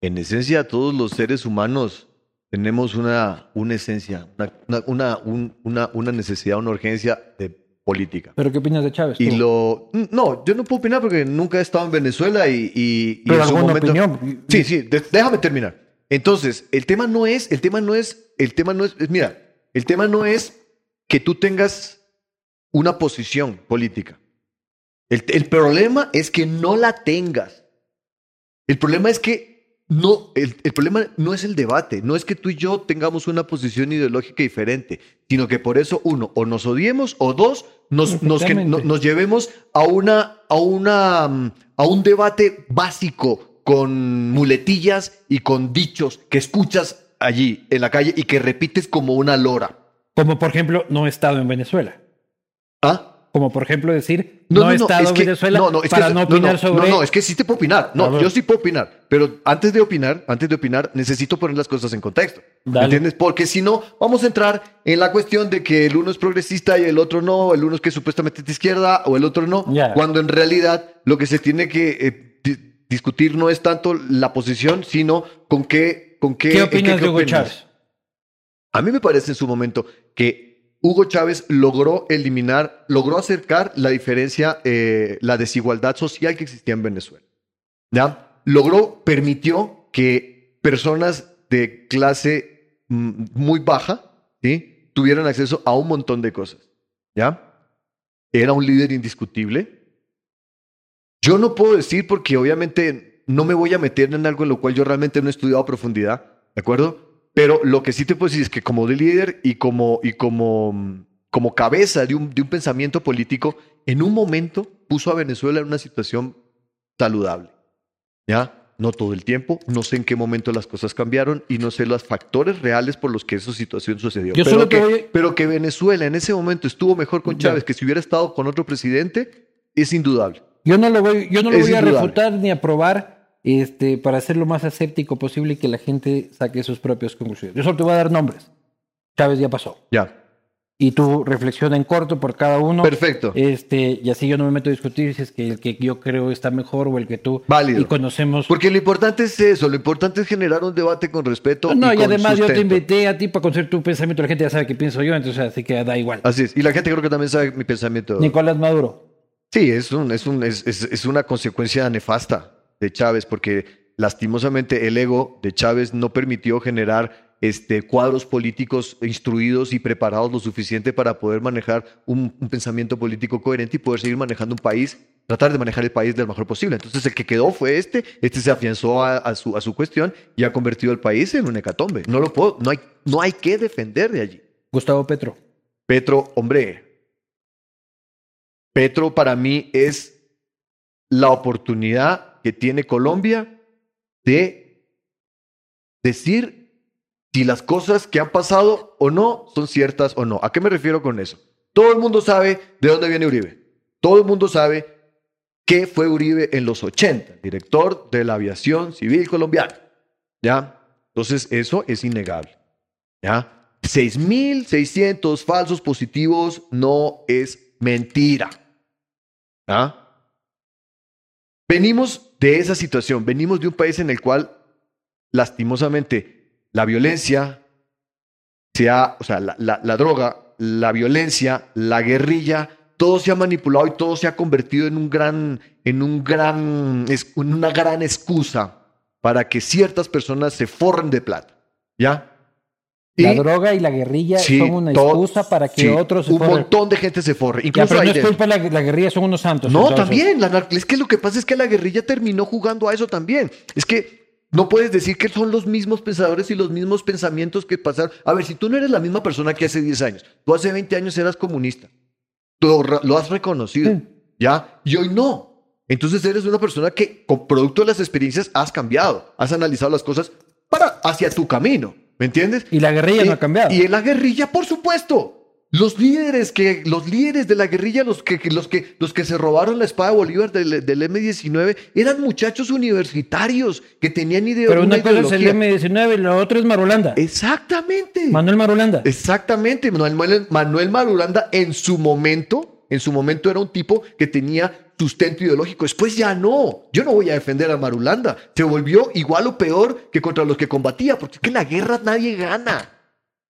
En esencia, todos los seres humanos tenemos una, una esencia, una, una, una, un- una, una necesidad, una urgencia de política. ¿Pero qué opinas de Chávez? Y tú? lo. No, yo no puedo opinar porque nunca he estado en Venezuela y. y, y Pero en su momento. opinión. Sí, sí, de- déjame terminar. Entonces, el tema no es, el tema no es, el tema no es, es- mira, el tema no es que tú tengas una posición política. El, el problema es que no la tengas. El problema es que no, el, el problema no es el debate, no es que tú y yo tengamos una posición ideológica diferente, sino que por eso, uno, o nos odiemos, o dos, nos, nos, que- Efectivamente. no- nos llevemos a, una, a, una, mm, a un debate básico con muletillas y con dichos que escuchas allí en la calle y que repites como una lora. Como por ejemplo, no he estado en Venezuela. ¿Ah? Como por ejemplo decir, no, he estado es en que- Venezuela no, no, es que- para no opinar no, sobre... No, no, es que sí te puedo opinar. No, yo sí puedo opinar. Pero antes de opinar, antes de opinar, necesito poner las cosas en contexto. ¿Me Dale. entiendes? Porque si no, vamos a entrar en la cuestión de que el uno es progresista y el otro no, el uno es que supuestamente es de izquierda o el otro no, Ya. cuando en realidad lo que se tiene que eh, di- discutir no es tanto la posición, sino con qué... Con qué, ¿Qué opinas de Hugo. Chávez? A mí me parece en su momento que Hugo Chávez logró eliminar, logró acercar la diferencia, eh, la desigualdad social que existía en Venezuela. ¿Ya? Logró, permitió que personas de clase mm, muy baja tuvieran acceso a un montón de cosas. ¿Ya? Era un líder indiscutible. Yo no puedo decir porque obviamente no me voy a meter en algo en lo cual yo realmente no he estudiado a profundidad, ¿de acuerdo? Pero lo que sí te puedo decir es que como de líder y como, y como, como cabeza de un, de un pensamiento político, en un momento puso a Venezuela en una situación saludable. ¿Ya? No todo el tiempo, no sé en qué momento las cosas cambiaron y no sé los factores reales por los que esa situación sucedió. Yo pero, que, voy- pero que Venezuela en ese momento estuvo mejor con Ya. Chávez que si hubiera estado con otro presidente, es indudable. Yo no lo voy, yo no lo Es voy a refutar ni a probar este, para ser lo más aséptico posible y que la gente saque sus propias conclusiones. Yo solo te voy a dar nombres. Chávez ya pasó. Ya. Y tú reflexiona en corto por cada uno. Perfecto. Este, y así yo no me meto a discutir si es que el que yo creo está mejor o el que tú. Válido. Y conocemos. Porque lo importante es eso, lo importante es generar un debate con respeto. No, y, con además yo te sustento. invité a ti para conocer tu pensamiento. La gente ya sabe qué pienso yo, entonces así que da igual. Así es. Y la gente creo que también sabe mi pensamiento. Nicolás Maduro. Sí, es, un, es, un, es, es, es una consecuencia nefasta de Chávez, porque lastimosamente el ego de Chávez no permitió generar este, cuadros políticos instruidos y preparados lo suficiente para poder manejar un, un pensamiento político coherente y poder seguir manejando un país, tratar de manejar el país de lo mejor posible. Entonces el que quedó fue este, este se afianzó a, a su, a su cuestión y ha convertido al país en un hecatombe. No lo puedo, no hay, no hay que defender de allí. Gustavo Petro. Petro, hombre, Petro para mí es la oportunidad que tiene Colombia de decir si las cosas que han pasado o no son ciertas o no. ¿A qué me refiero con eso? Todo el mundo sabe de dónde viene Uribe. Todo el mundo sabe qué fue Uribe en los 80, director de la aviación civil colombiana. ¿Ya? Entonces eso es innegable. ¿Ya? 6.600 falsos positivos no es mentira. Venimos de esa situación, venimos de un país en el cual, lastimosamente, la violencia, se ha, o sea, la, la- droga, la violencia, la guerrilla, todo se ha manipulado y todo se ha convertido en un gran, en un gran, en una gran excusa para que ciertas personas se forren de plata. ¿Ya? La Y- droga y la guerrilla Sí, son una excusa para que sí, otros se Un forren. montón de gente se forre. Ya, Incluso pero ahí no es culpa la, la guerrilla, son unos santos. No, entonces. también. La, es que lo que pasa es que la guerrilla terminó jugando a eso también. Es que no puedes decir que son los mismos pensadores y los mismos pensamientos que pasaron. A ver, si tú no eres la misma persona que hace 10 años, tú hace 20 años eras comunista, tú lo has reconocido, Sí. ¿ya? Y hoy no. Entonces eres una persona que, con producto de las experiencias, has cambiado, has analizado las cosas para hacia tu camino. ¿Me entiendes? Y la guerrilla no ha cambiado. Y en la guerrilla, por supuesto. Los líderes que los líderes de la guerrilla, los que, los que los que se robaron la espada de Bolívar del, del M19, eran muchachos universitarios que tenían ideo, Pero una cosa es ideología. el M19 y la otra es Marulanda. Exactamente. Manuel Marulanda. Exactamente. Manuel, Manuel Marulanda en su momento, en su momento era un tipo que tenía sustento ideológico. Después ya no. Yo no voy a defender a Marulanda. Se volvió igual o peor que contra los que combatía, porque es que en la guerra nadie gana.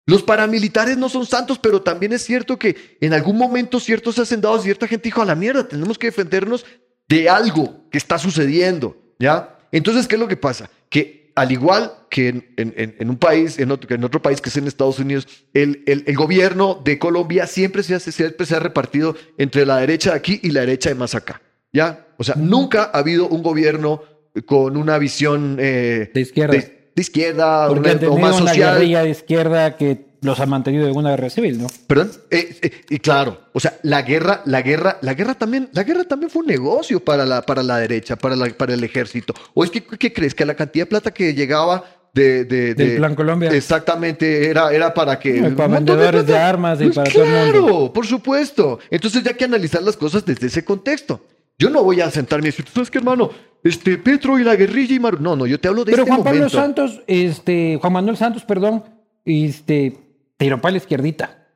Los paramilitares no son santos, pero también es cierto que en algún momento ciertos hacendados, cierta gente dijo a la mierda, tenemos que defendernos de algo que está sucediendo, ¿ya? Entonces, ¿qué es lo que pasa? Que al igual que en, en- en- un país, en otro, que en otro país que es en Estados Unidos, el, el- el gobierno de Colombia siempre se, hace, siempre se ha repartido entre la derecha de aquí y la derecha de más acá, ¿ya? O sea, nunca ha habido un gobierno con una visión eh, De izquierda. de, de izquierda una- o más una social. guerrilla de izquierda que los ha mantenido en una guerra civil, ¿no? Perdón, Eh, eh, y claro, o sea, la guerra, la guerra, la guerra también, la guerra también fue un negocio para la, para la derecha, para, la, para el ejército. ¿O es que qué crees que la cantidad de plata que llegaba de, de- Del de- Plan Colombia. exactamente era, era para que No, y para vendedores de armas y Pues para todo el claro, mundo. por supuesto. Entonces ya hay que analizar las cosas desde ese contexto. Yo no voy a sentarme y decir, ¿sabes qué, hermano? Este, Petro y la guerrilla y Mar... No, no, yo te hablo de Pero este Juan Pablo momento. Santos, este, Juan Manuel Santos, perdón, este, tiró para la izquierdita.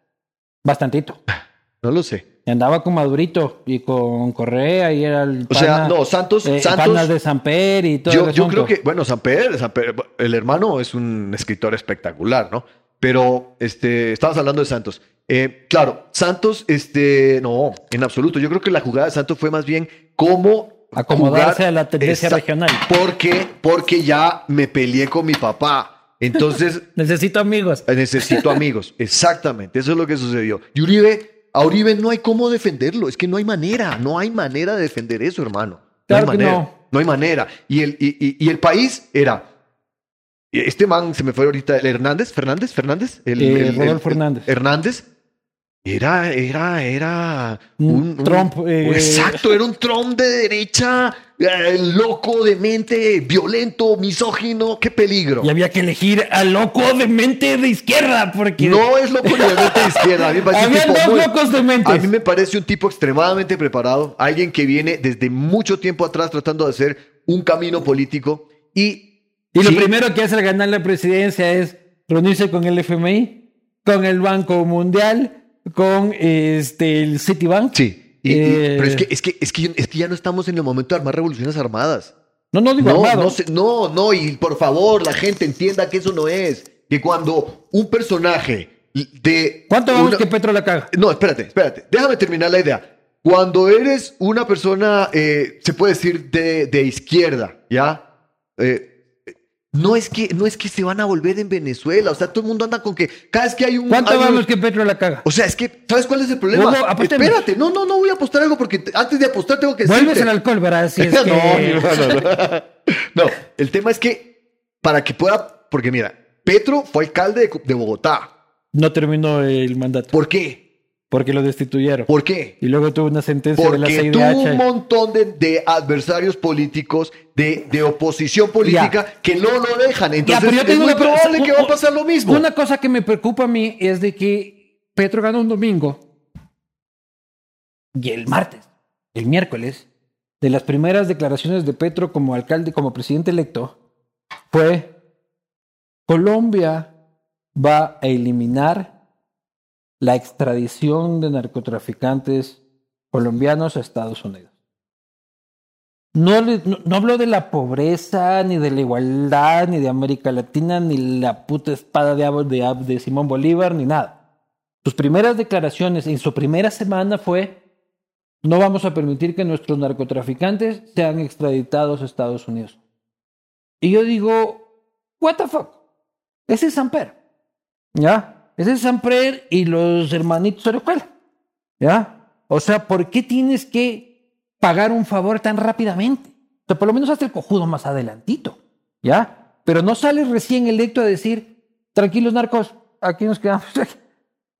Bastantito. No lo sé. Andaba con Madurito y con Correa y era el O sea, no, Santos, eh, Santos... de Samper y todo Yo, yo creo que, bueno, Samper, Samper, el hermano es un escritor espectacular, ¿no? Pero, este, estabas hablando de Santos. Eh, claro, Santos, este, no, en absoluto. Yo creo que la jugada de Santos fue más bien cómo Acomodarse jugar- a la tendencia Esa- regional. Porque, porque ya me peleé con mi papá. Entonces, Necesito amigos. necesito amigos. Exactamente, eso es lo que sucedió. Y Uribe, a Uribe no hay cómo defenderlo. Es que no hay manera, no hay manera de defender eso, hermano. No hay manera. no. No hay manera. Y el, y, y- y el país era. Este man se me fue ahorita, el Hernández, Fernández, Fernández. El, Eh, el- Rodolfo Hernández. Hernández. Era, era, era Un Trump, eh, exacto, era un Trump de derecha, eh, loco, demente, violento, misógino, qué peligro. Y había que elegir al loco de mente de izquierda, porque No es loco de mente de izquierda. A mí me tipo dos muy- locos de mente. A mí me parece un tipo extremadamente preparado, alguien que viene desde mucho tiempo atrás tratando de hacer un camino político y... Y lo sí, primero que hace al ganar la presidencia es reunirse con el FMI, con el Banco Mundial, con este, el Citibank. Sí, y- y- Eh, pero es que, es, que, es, que, es que ya no estamos en el momento de armar revoluciones armadas. No, no digo No, armado. no, se- no, no, y por favor, la gente entienda que eso no es. Que cuando un personaje de... ¿Cuánto vamos una- que Petro la caga? No, espérate, espérate. Déjame terminar la idea. Cuando eres una persona, eh, se puede decir, de, de izquierda, ¿ya? Eh, no, es que, no es que se van a volver en Venezuela. O sea, todo el mundo anda con que cada vez que hay un... ¿Cuánto hay un- vamos que Petro la caga? O sea, es que, ¿sabes cuál es el problema? Hugo, apostemos. Espérate, no, no, no voy a apostar algo porque te- antes de apostar tengo que Vuelves decirte. al alcohol, ¿verdad? Si es no, que... no. No, el tema es que para que pueda, porque mira, Petro fue alcalde de, de Bogotá. No terminó el mandato. ¿Por qué? Porque lo destituyeron. ¿Por qué? Y luego tuvo una sentencia de la Porque tuvo un CIDH. montón de, de adversarios políticos, de, de oposición política que no lo dejan. Entonces pero yo es tengo muy una- probable que va a pasar lo mismo. Una cosa que me preocupa a mí es de que Petro ganó un domingo y el martes, el miércoles, de las primeras declaraciones de Petro como alcalde, como presidente electo, fue Colombia va a eliminar la extradición de narcotraficantes colombianos a Estados Unidos. No, no, habló de la pobreza, ni de la igualdad, ni de América Latina, ni la puta espada de, de, de Simón Bolívar, ni nada. Sus primeras declaraciones en su primera semana fue, no vamos a permitir que nuestros narcotraficantes sean extraditados a Estados Unidos. Y yo digo, what the fuck? Ese es Samper. ¿Ya? Ese es Samper y los hermanitos Orejuela. ¿Ya? O sea, ¿por qué tienes que pagar un favor tan rápidamente? O sea, por lo menos hazte el cojudo más adelantito. ¿Ya? Pero no sales recién electo a decir, tranquilos narcos, aquí nos quedamos.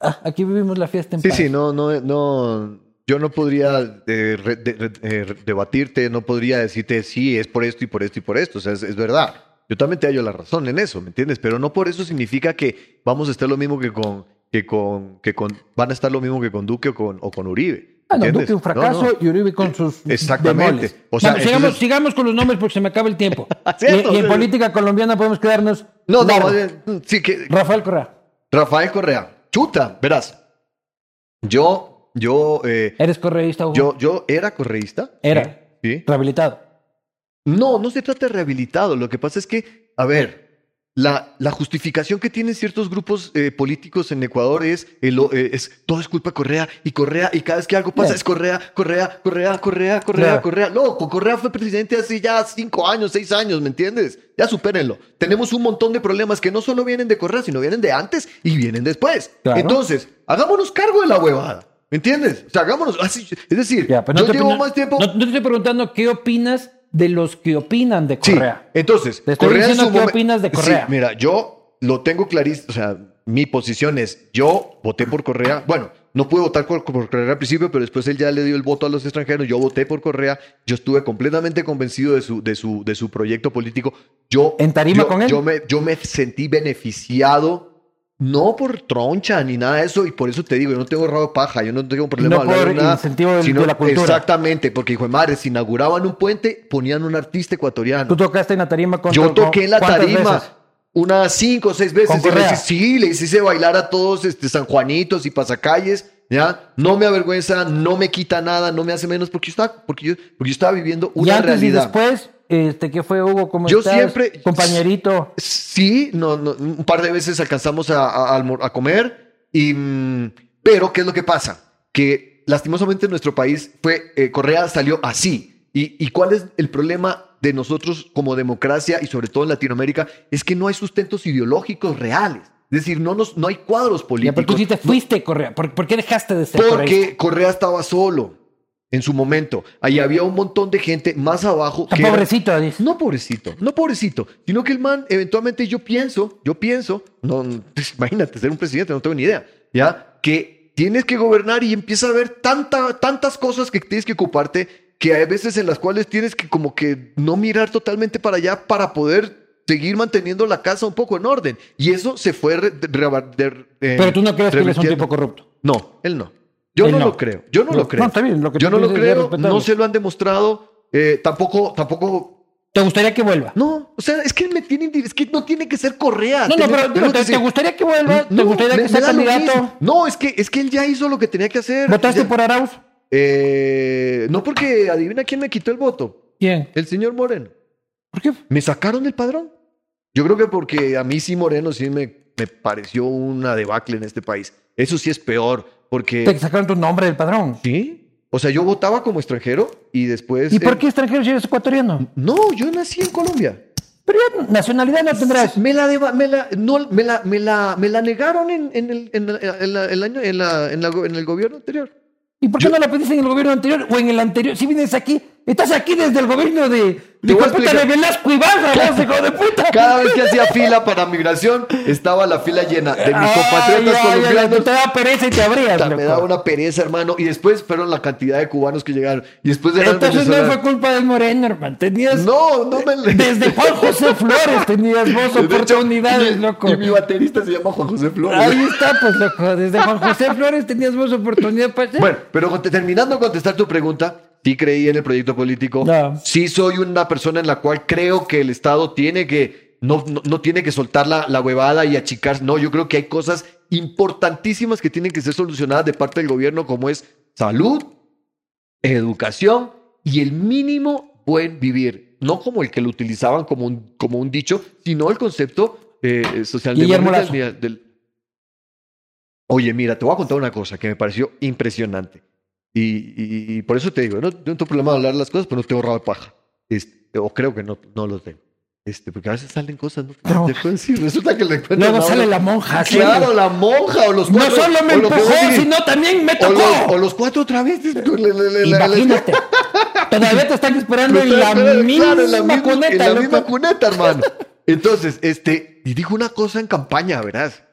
Ah, Aquí vivimos la fiesta en Sí, paz. sí, no, no, no. Yo no podría eh, de- eh, debatirte, no podría decirte sí, es por esto y por esto y por esto. O sea, es, es verdad. Yo también te hallo la razón en eso, ¿me entiendes? Pero no por eso significa que vamos a estar lo mismo que con, que con, que con, van a estar lo mismo que con Duque o con, o con Uribe. Ah. Duque un fracaso No, no. y Uribe con sus Exactamente. O sea, Bueno, sigamos, entonces- sigamos con los nombres porque se me acaba el tiempo. Cierto, y, y en política colombiana podemos quedarnos. No, no, bien, sí que Rafael Correa, Rafael Correa, chuta, verás. Yo, yo, eh, ¿eres correísta Hugo? yo, yo era correísta. Era. Sí. Rehabilitado. No, no se trata de rehabilitado. Lo que pasa es que, a ver, la, la justificación que tienen ciertos grupos eh, políticos en Ecuador es, el eh, es todo es culpa de Correa y Correa y cada vez que algo pasa es Correa, Correa, Correa, Correa, Correa, Claro. Correa. No, Correa fue presidente hace ya cinco años, seis años, ¿me entiendes? Ya supérenlo. Tenemos un montón de problemas que no solo vienen de Correa, sino vienen de antes y vienen después. Claro. Entonces, hagámonos cargo de la huevada. ¿Me entiendes? O sea, hagámonos así. Es decir, Ya, pero no yo llevo no- más tiempo. No, no te estoy preguntando qué opinas de los que opinan de Sí, Correa. entonces, Te estoy Correa diciendo qué opinas de Sí, Correa. mira, yo lo tengo clarísimo, o sea, mi posición es, yo voté por Correa, bueno, no pude votar por, por Correa al principio, pero después él ya le dio el voto a los extranjeros, yo voté por Correa, yo estuve completamente convencido de su, de su, de su proyecto político, yo... ¿En tarima yo- con él? Yo me, yo me sentí beneficiado, no por troncha ni nada de eso, y por eso te digo, yo no tengo rabo de paja, yo no tengo problema No de hablar de por nada, incentivo del- sino- de la cultura. Exactamente, porque hijo de madre, si inauguraban un puente, ponían un artista ecuatoriano. Tú tocaste en la tarima con Yo toqué en la ¿cuántas tarima veces? unas cinco o seis veces. ¿Con Y sí, le hice bailar a todos este, San Juanitos y pasacalles. ¿ya? No me avergüenza, no me quita nada, no me hace menos porque yo estaba, porque yo, porque yo estaba viviendo Y una antes realidad. y después, este, ¿qué fue Hugo? ¿Cómo Yo estás? siempre- Compañerito. Sí, no, no, un par de veces alcanzamos a, a- a comer, y, mm, pero ¿qué es lo que pasa? Que lastimosamente en nuestro país fue, eh, Correa salió así. ¿Y, ¿Y cuál es el problema de nosotros como democracia y sobre todo en Latinoamérica? Es que no hay sustentos ideológicos reales. Es decir, no, nos, no hay cuadros Ya, políticos. pero tú sí te fuiste, Correa. ¿Por, por qué dejaste de ser porque Correa estaba solo en su momento. Ahí había un montón de gente más abajo. Que era- pobrecito, dice. no pobrecito, no pobrecito, sino que el man, eventualmente yo pienso, yo pienso, no, pues, imagínate ser un presidente, no tengo ni idea, ¿ya? Que tienes que gobernar y empieza a haber tanta, tantas cosas que tienes que ocuparte que hay veces en las cuales tienes que como que no mirar totalmente para allá para poder seguir manteniendo la casa un poco en orden. Y eso se fue... re- de- eh, Pero tú no crees que él es un tipo corrupto. No, él no. Yo no, no. lo creo. Yo no, No, lo creo. no, bien, lo que Yo no lo creo. No se lo han demostrado. Eh, tampoco, tampoco ¿Te gustaría que vuelva? No, o sea, es que me tiene, es que no tiene que ser Correa. No, no, pero ¿te, te gustaría que vuelva? ¿Te No, gustaría me- que sea candidato? No, es que, es que él ya hizo lo que tenía que hacer. ¿Votaste Ya- por Arauz? Eh, no porque adivina quién me quitó el voto. ¿Quién? El señor Moreno. ¿Por qué? Me sacaron del padrón. Yo creo que porque a mí sí Moreno sí me, me pareció una debacle en este país. Eso sí es peor, porque... Te sacaron tu nombre del padrón. ¿Sí? O sea, yo votaba como extranjero y después... ¿Y por qué extranjero si eres ecuatoriano? No, yo nací en Colombia. Pero ya nacionalidad no tendrás. Me la, deba- me la, no, me la, me la, me la negaron en, en el, en, la- en la- el año, en, la- en la go- en el gobierno anterior. ¿Y por qué no la pediste en el gobierno anterior o en el anterior? Si vienes aquí, estás aquí desde el gobierno de, de de puta de Velasco vos, hijo de puta. Cada vez que hacía fila para migración, estaba la fila llena de mis compatriotas ay, colombianos. Te da pereza y te abrías, Me loco. daba una pereza, hermano. Y después fueron la cantidad de cubanos que llegaron. Y después eran Entonces no fue culpa del Moreno, hermano. Tenías... No, no me Desde Juan José Flores tenías vos De hecho, oportunidades, y- loco. Y mi baterista se llama Juan José Flores. Ahí está, pues, loco. Desde Juan José Flores tenías vos oportunidad para. Bueno, pero terminando de contestar tu pregunta, sí creí en el proyecto político. No. Sí soy una persona en la cual creo que el Estado tiene que, no, no, no tiene que soltar la, la huevada y achicar. No, yo creo que hay cosas importantísimas que tienen que ser solucionadas de parte del gobierno, como es salud, educación y el mínimo buen vivir. No como el que lo utilizaban como un, como un dicho, sino el concepto eh, socialdemócrata del- del, Oye, mira, te voy a contar una cosa que me pareció impresionante. Y, y- por eso te digo, no, no tengo problema de hablar las cosas, pero no tengo rabo de paja. Este, o creo que no, no lo tengo. Este, porque a veces salen cosas, ¿no? No. Sí, resulta que le encuentran Luego a sale la monja. ¿sí? Claro, la monja o los No cuatro. solo me o empujó, sino también me o tocó. los, o los cuatro otra vez. Imagínate. Todavía te están esperando en la claro, misma en la misma- cuneta, En la loco. misma cuneta, hermano. Entonces, este, y dijo una cosa en campaña, verás.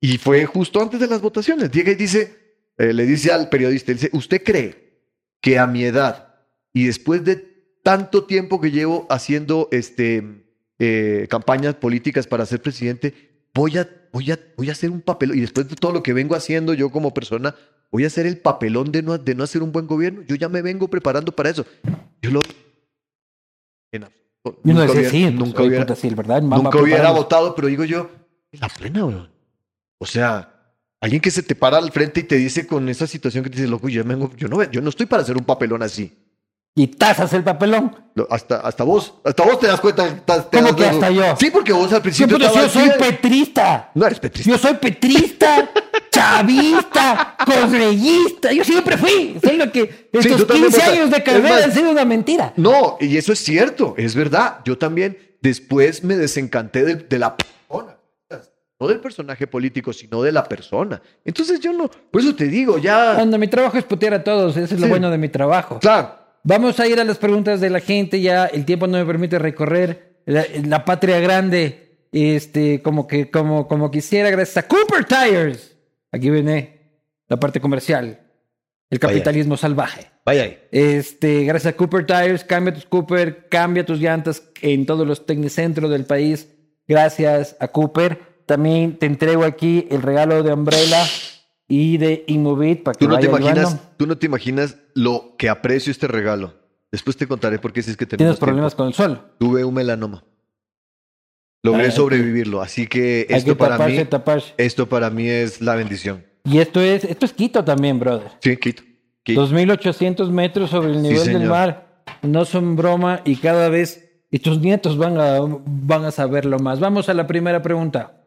Y fue justo antes de las votaciones. Llega y dice, eh, le dice al periodista, dice, ¿usted cree que a mi edad y después de tanto tiempo que llevo haciendo este, eh, campañas políticas para ser presidente, voy a, voy, a, voy a hacer un papelón? Y después de todo lo que vengo haciendo yo como persona, voy a hacer el papelón de no, de no hacer un buen gobierno. Yo ya me vengo preparando para eso. Yo lo... en absoluto, Y uno nunca decía, hubiera- sí, pues, nunca hubiera, sí, ¿verdad? Nunca hubiera votado, pero digo yo, la plena, weón. O sea, alguien que se te para al frente y te dice con esa situación que te dice, loco, yo, vengo- yo, no, yo no estoy para hacer un papelón así. Y tasas el papelón. Lo- Hasta, hasta vos, hasta vos te das cuenta. te- ¿Cómo das- que hasta yo? Sí, porque vos al Sí, principio yo soy petrista. No eres petrista. Yo soy petrista, chavista, correísta. Yo siempre fui. Solo que tú estos también 15 votas. años de carrera más- han sido una mentira. No, y eso es cierto, es verdad. Yo también después me desencanté de, de la persona. No del personaje político, sino de la persona. Entonces yo no, por eso te digo, ya... Cuando mi trabajo es putear a todos, eso es lo bueno de mi trabajo. Claro, Vamos a ir a las preguntas de la gente, ya el tiempo no me permite recorrer la, la patria grande, este, como que, como, como quisiera, gracias a Cooper Tires. Aquí viene la parte comercial, el capitalismo salvaje. vaya ahí. Este, gracias a Cooper Tires, cambia tus Cooper, cambia tus llantas en todos los tecnicentros del país. Gracias a Cooper. También te entrego aquí el regalo de Umbrella y de Inmovit para que Tú no, te imaginas, tú no te imaginas lo que aprecio este regalo. Después te contaré por qué si es que Tienes problemas tiempo. con el sol. Tuve un melanoma. Logré Ah, sobrevivirlo, así que esto que para taparse, mí, taparse. esto para mí es la bendición. Y esto es, esto es Quito también, brother. Sí, Quito. Quito. 2.800 metros sobre el nivel del mar. No son broma y cada vez y tus nietos van a, van a saberlo más. Vamos a la primera pregunta.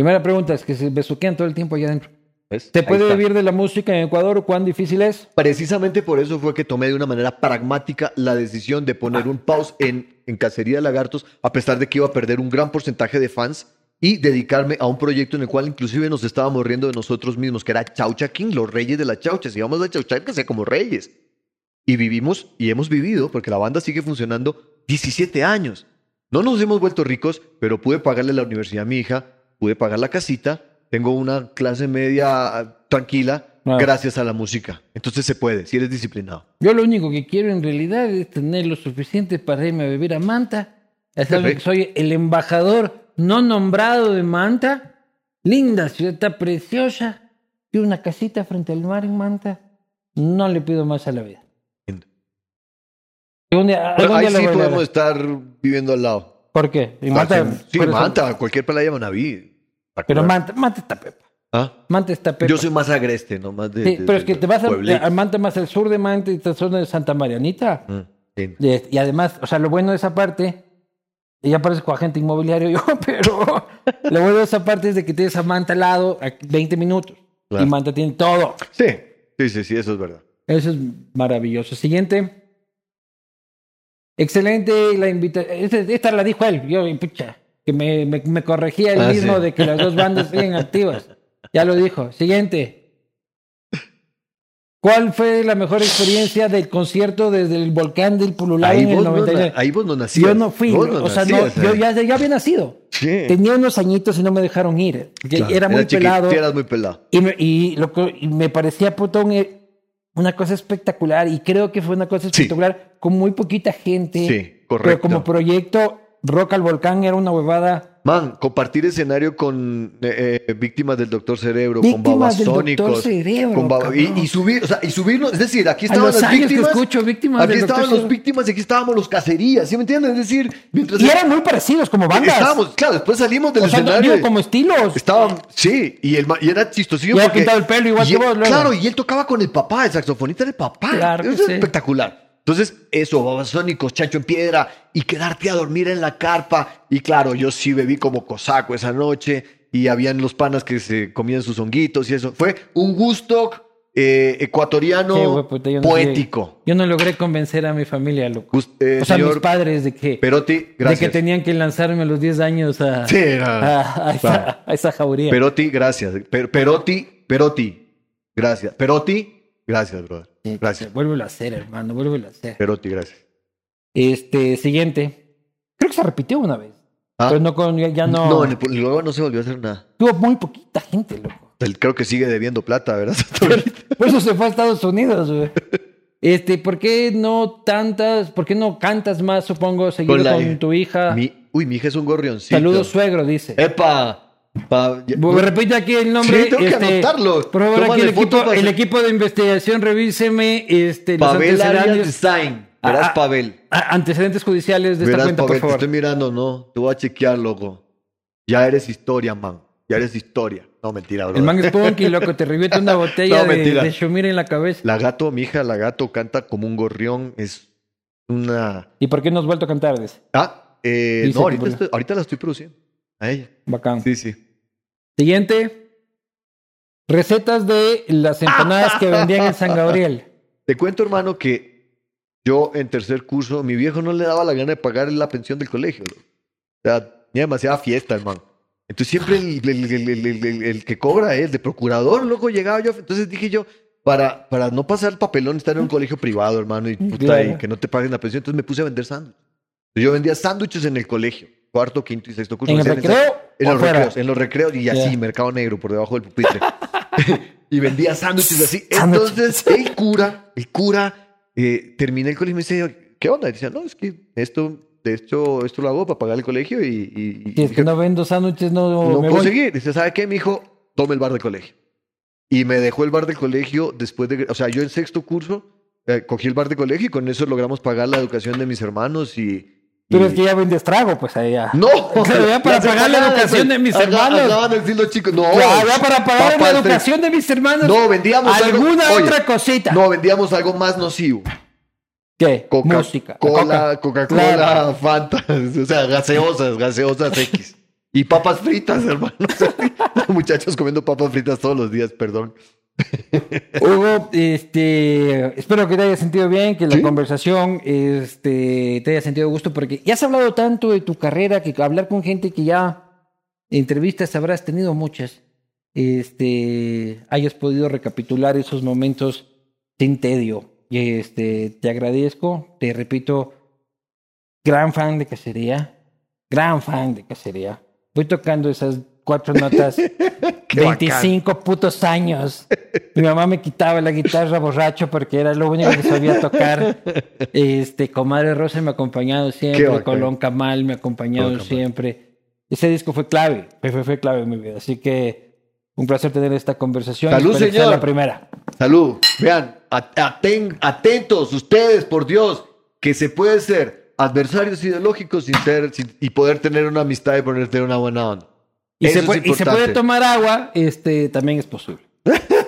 Primera pregunta es que se besuquean todo el tiempo allá adentro. ¿Ves? ¿Se puede vivir de la música en Ecuador? ¿Cuán difícil es? Precisamente por eso fue que tomé de una manera pragmática la decisión de poner un pause en, en Cacería de Lagartos, a pesar de que iba a perder un gran porcentaje de fans y dedicarme a un proyecto en el cual inclusive nos estábamos riendo de nosotros mismos, que era Chaucha King, los reyes de la chaucha. Si vamos a chauchar, que sea como reyes. Y vivimos y hemos vivido, porque la banda sigue funcionando 17 años. No nos hemos vuelto ricos, pero pude pagarle la universidad a mi hija, pude pagar la casita, tengo una clase media tranquila Ah. gracias a la música. Entonces se puede, si eres disciplinado. Yo lo único que quiero en realidad es tener lo suficiente para irme a vivir a Manta. Ya saben que soy el embajador no nombrado de Manta. Linda ciudad, está preciosa. Y una casita frente al mar en Manta. No le pido más a la vida. Algún día, algún ahí día sí podemos estar viviendo al lado. ¿Por qué? En Manta, sí, Manta, cualquier playa Manaví. Pero Manta, Manta está pepa. ¿Ah? Manta está pepa. Yo soy más agreste, no más de. Sí, de- pero es que te vas a, Manta más al sur de Manta y esta zona de Santa Marianita. Mm, sí. Y, y además, o sea, lo bueno de esa parte, y ya parezco agente inmobiliario yo, pero lo bueno de esa parte es de que tienes a Manta al lado a 20 minutos. Claro. Y Manta tiene todo. Sí, sí, sí, sí, eso es verdad. Eso es maravilloso. Siguiente. Excelente la invitación. Esta la dijo él, yo, pucha, que me, me, me corregía él Ah, mismo sí. de que las dos bandas siguen activas. Ya lo dijo. Siguiente. ¿Cuál fue la mejor experiencia del concierto desde el volcán del Pululao Ahí en el vos, no, 99? na- ahí vos no nacías. yo no fui, no o sea, no, yo eh. ya, ya había nacido. Sí. Tenía unos añitos y no me dejaron ir. Claro, era muy pelado. eras muy pelado. Y me, y lo y me parecía puta, un- una cosa espectacular. Y creo que fue una cosa Sí. espectacular con muy poquita gente. Sí, correcto. Pero como proyecto, Rock al Volcán era una huevada. Man, compartir escenario con eh, eh, víctimas del Doctor Cerebro, con Víctimas del babasónicos. Cerebro, con y, y subir, o sea, y subirnos, es decir, aquí estaban los las años que víctimas. escucho víctimas aquí estaban Cerebro. víctimas y aquí estábamos los cacerías, ¿sí me entiendes? Es decir, mientras Y eran muy parecidos como bandas. estábamos, claro, después salimos del o sea, escenario. digo, como estilos. Estaban, sí, y, el, y era chistosillo Y porque... pintado el pelo igual y que él- vos, luego. Claro, y él tocaba con el papá, el saxofonista del papá. Claro es sí. Entonces, eso, babasónicos, chancho en piedra, y quedarte a dormir en la carpa. Y claro, yo sí bebí como cosaco esa noche, y habían los panas que se comían sus honguitos y eso. Fue un gusto eh, ecuatoriano yo no poético. Yo no logré convencer a mi familia, loco. Eh, o sea, mis padres de que, Perotti, de que tenían que lanzarme a los 10 años a, Sí, era- a, a esa, a esa jauría. Perotti, gracias. Per- Perotti, Perotti, gracias. Perotti, gracias, brother. Sí, Gracias. Vuélvelo a hacer, hermano, vuélvelo a hacer. Perotti, gracias. Este, siguiente. Creo que se repitió una vez. Ah. Pero no con, ya, ya no. No, en el, luego no se volvió a hacer nada. Tuvo muy poquita gente, loco. Creo que sigue debiendo plata, ¿verdad? Por eso se fue a Estados Unidos, güey. Este, ¿por qué no tantas, por qué no cantas más, supongo, seguido con, la- tu hija? Mi- uy, mi hija es un gorrioncito. Saludos, suegro, dice. ¡Epa! Pa- ya- Repite aquí el nombre. Sí, tengo que este, anotarlo. Por favor, aquí el equipo, el de investigación, revíseme este, los Pavel Arias antecedentes, Design. Verás, Ah, Pavel. a- antecedentes judiciales de esta cuenta, Pavel, por te favor. estoy mirando, no. Te voy a chequear, loco. Ya eres historia, man. Ya eres historia. No, mentira, bro. El man es punky, loco, te revienta una botella No, de, de Shumir en la cabeza. La gato, mi hija, la gato canta como un gorrión. Es una... ¿Y por qué no has vuelto a cantar? Dice. Ah, eh, no, estoy- ahorita la estoy produciendo. A ella. Bacán. Sí, sí. Siguiente. Recetas de las empanadas que vendían en San Gabriel. Te cuento, hermano, que yo en tercer curso, mi viejo no le daba la gana de pagar la pensión del colegio. O sea, tenía demasiada fiesta, hermano. Entonces siempre el, el- el- el- el- el- el que cobra es de procurador, loco, llegaba yo. Entonces dije yo, para, para no pasar el papelón, estar en un colegio privado, hermano, y, puta, Claro. y que no te paguen la pensión, entonces me puse a vender sándwiches. Yo vendía sándwiches en el colegio, cuarto, quinto y sexto curso. ¿En el recreo en los recreos, en los recreos y así, mercado negro por debajo del pupitre. y vendía sándwiches así. Entonces, el cura, el cura, eh, terminé el colegio y me dice, ¿qué onda? Y decía, no, es que esto, de hecho, esto lo hago para pagar el colegio y, y- y- Si es que no vendo sándwiches, no, no me puedo voy. seguir. Dice, ¿sabe qué, mi hijo? Tome el bar del colegio. Y me dejó el bar del colegio después de, o sea, yo en sexto curso eh, cogí el bar de colegio y con eso logramos pagar la educación de mis hermanos y... Pero es que ya vendes trago, pues ahí ya. no, Claro, ya para pagar la educación de mis hermanos. Acaban de decir los chicos, no. Ya, para pagar la educación de mis hermanos. No, vendíamos algo- alguna oye, otra cosita. No, vendíamos algo más nocivo. ¿Qué? Coca- Música. Cola, Coca. Coca-Cola, Claro. Fanta, o sea, gaseosas, gaseosas X. Y papas fritas, hermano. Muchachos comiendo papas fritas todos los días, perdón. Hugo, este, espero que te haya sentido bien, que la Sí. conversación este, te haya sentido gusto, porque ya has hablado tanto de tu carrera que hablar con gente que ya entrevistas habrás tenido muchas, este, hayas podido recapitular esos momentos sin tedio. Este, te agradezco, te repito, gran fan de cacería, gran fan de cacería. Voy tocando esas cuatro notas Qué bacán. 25 putos años. Mi mamá me quitaba la guitarra borracho porque era lo único que sabía tocar. Este, Comadre Rosa me ha acompañado siempre. Colón Camal me ha acompañado Colón Camal. siempre. Ese disco fue clave, fue, fue clave en mi vida. Así que un placer tener esta conversación. Salud, sea señor. la primera. Salud. Vean, at- aten- atentos ustedes, por Dios. que se puede ser adversarios ideológicos sin ser, sin- y poder tener una amistad y poder tener una buena onda. Y se, puede, y se puede tomar agua, este, también es posible.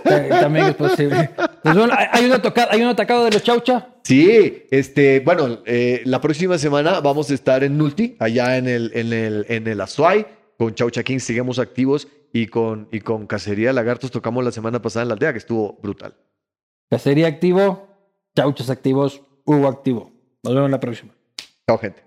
También es posible. Pues bueno, hay- un atacado, hay un atacado de los chaucha. Sí, este, bueno, eh, la próxima semana vamos a estar en Nulti, allá en el, en el, en el Azuay, con Chaucha King, seguimos activos y con, y con Cacería de Lagartos tocamos la semana pasada en la aldea, que estuvo brutal. Cacería activo, chauchas activos, Hugo activo. Nos vemos la próxima. Chao, gente.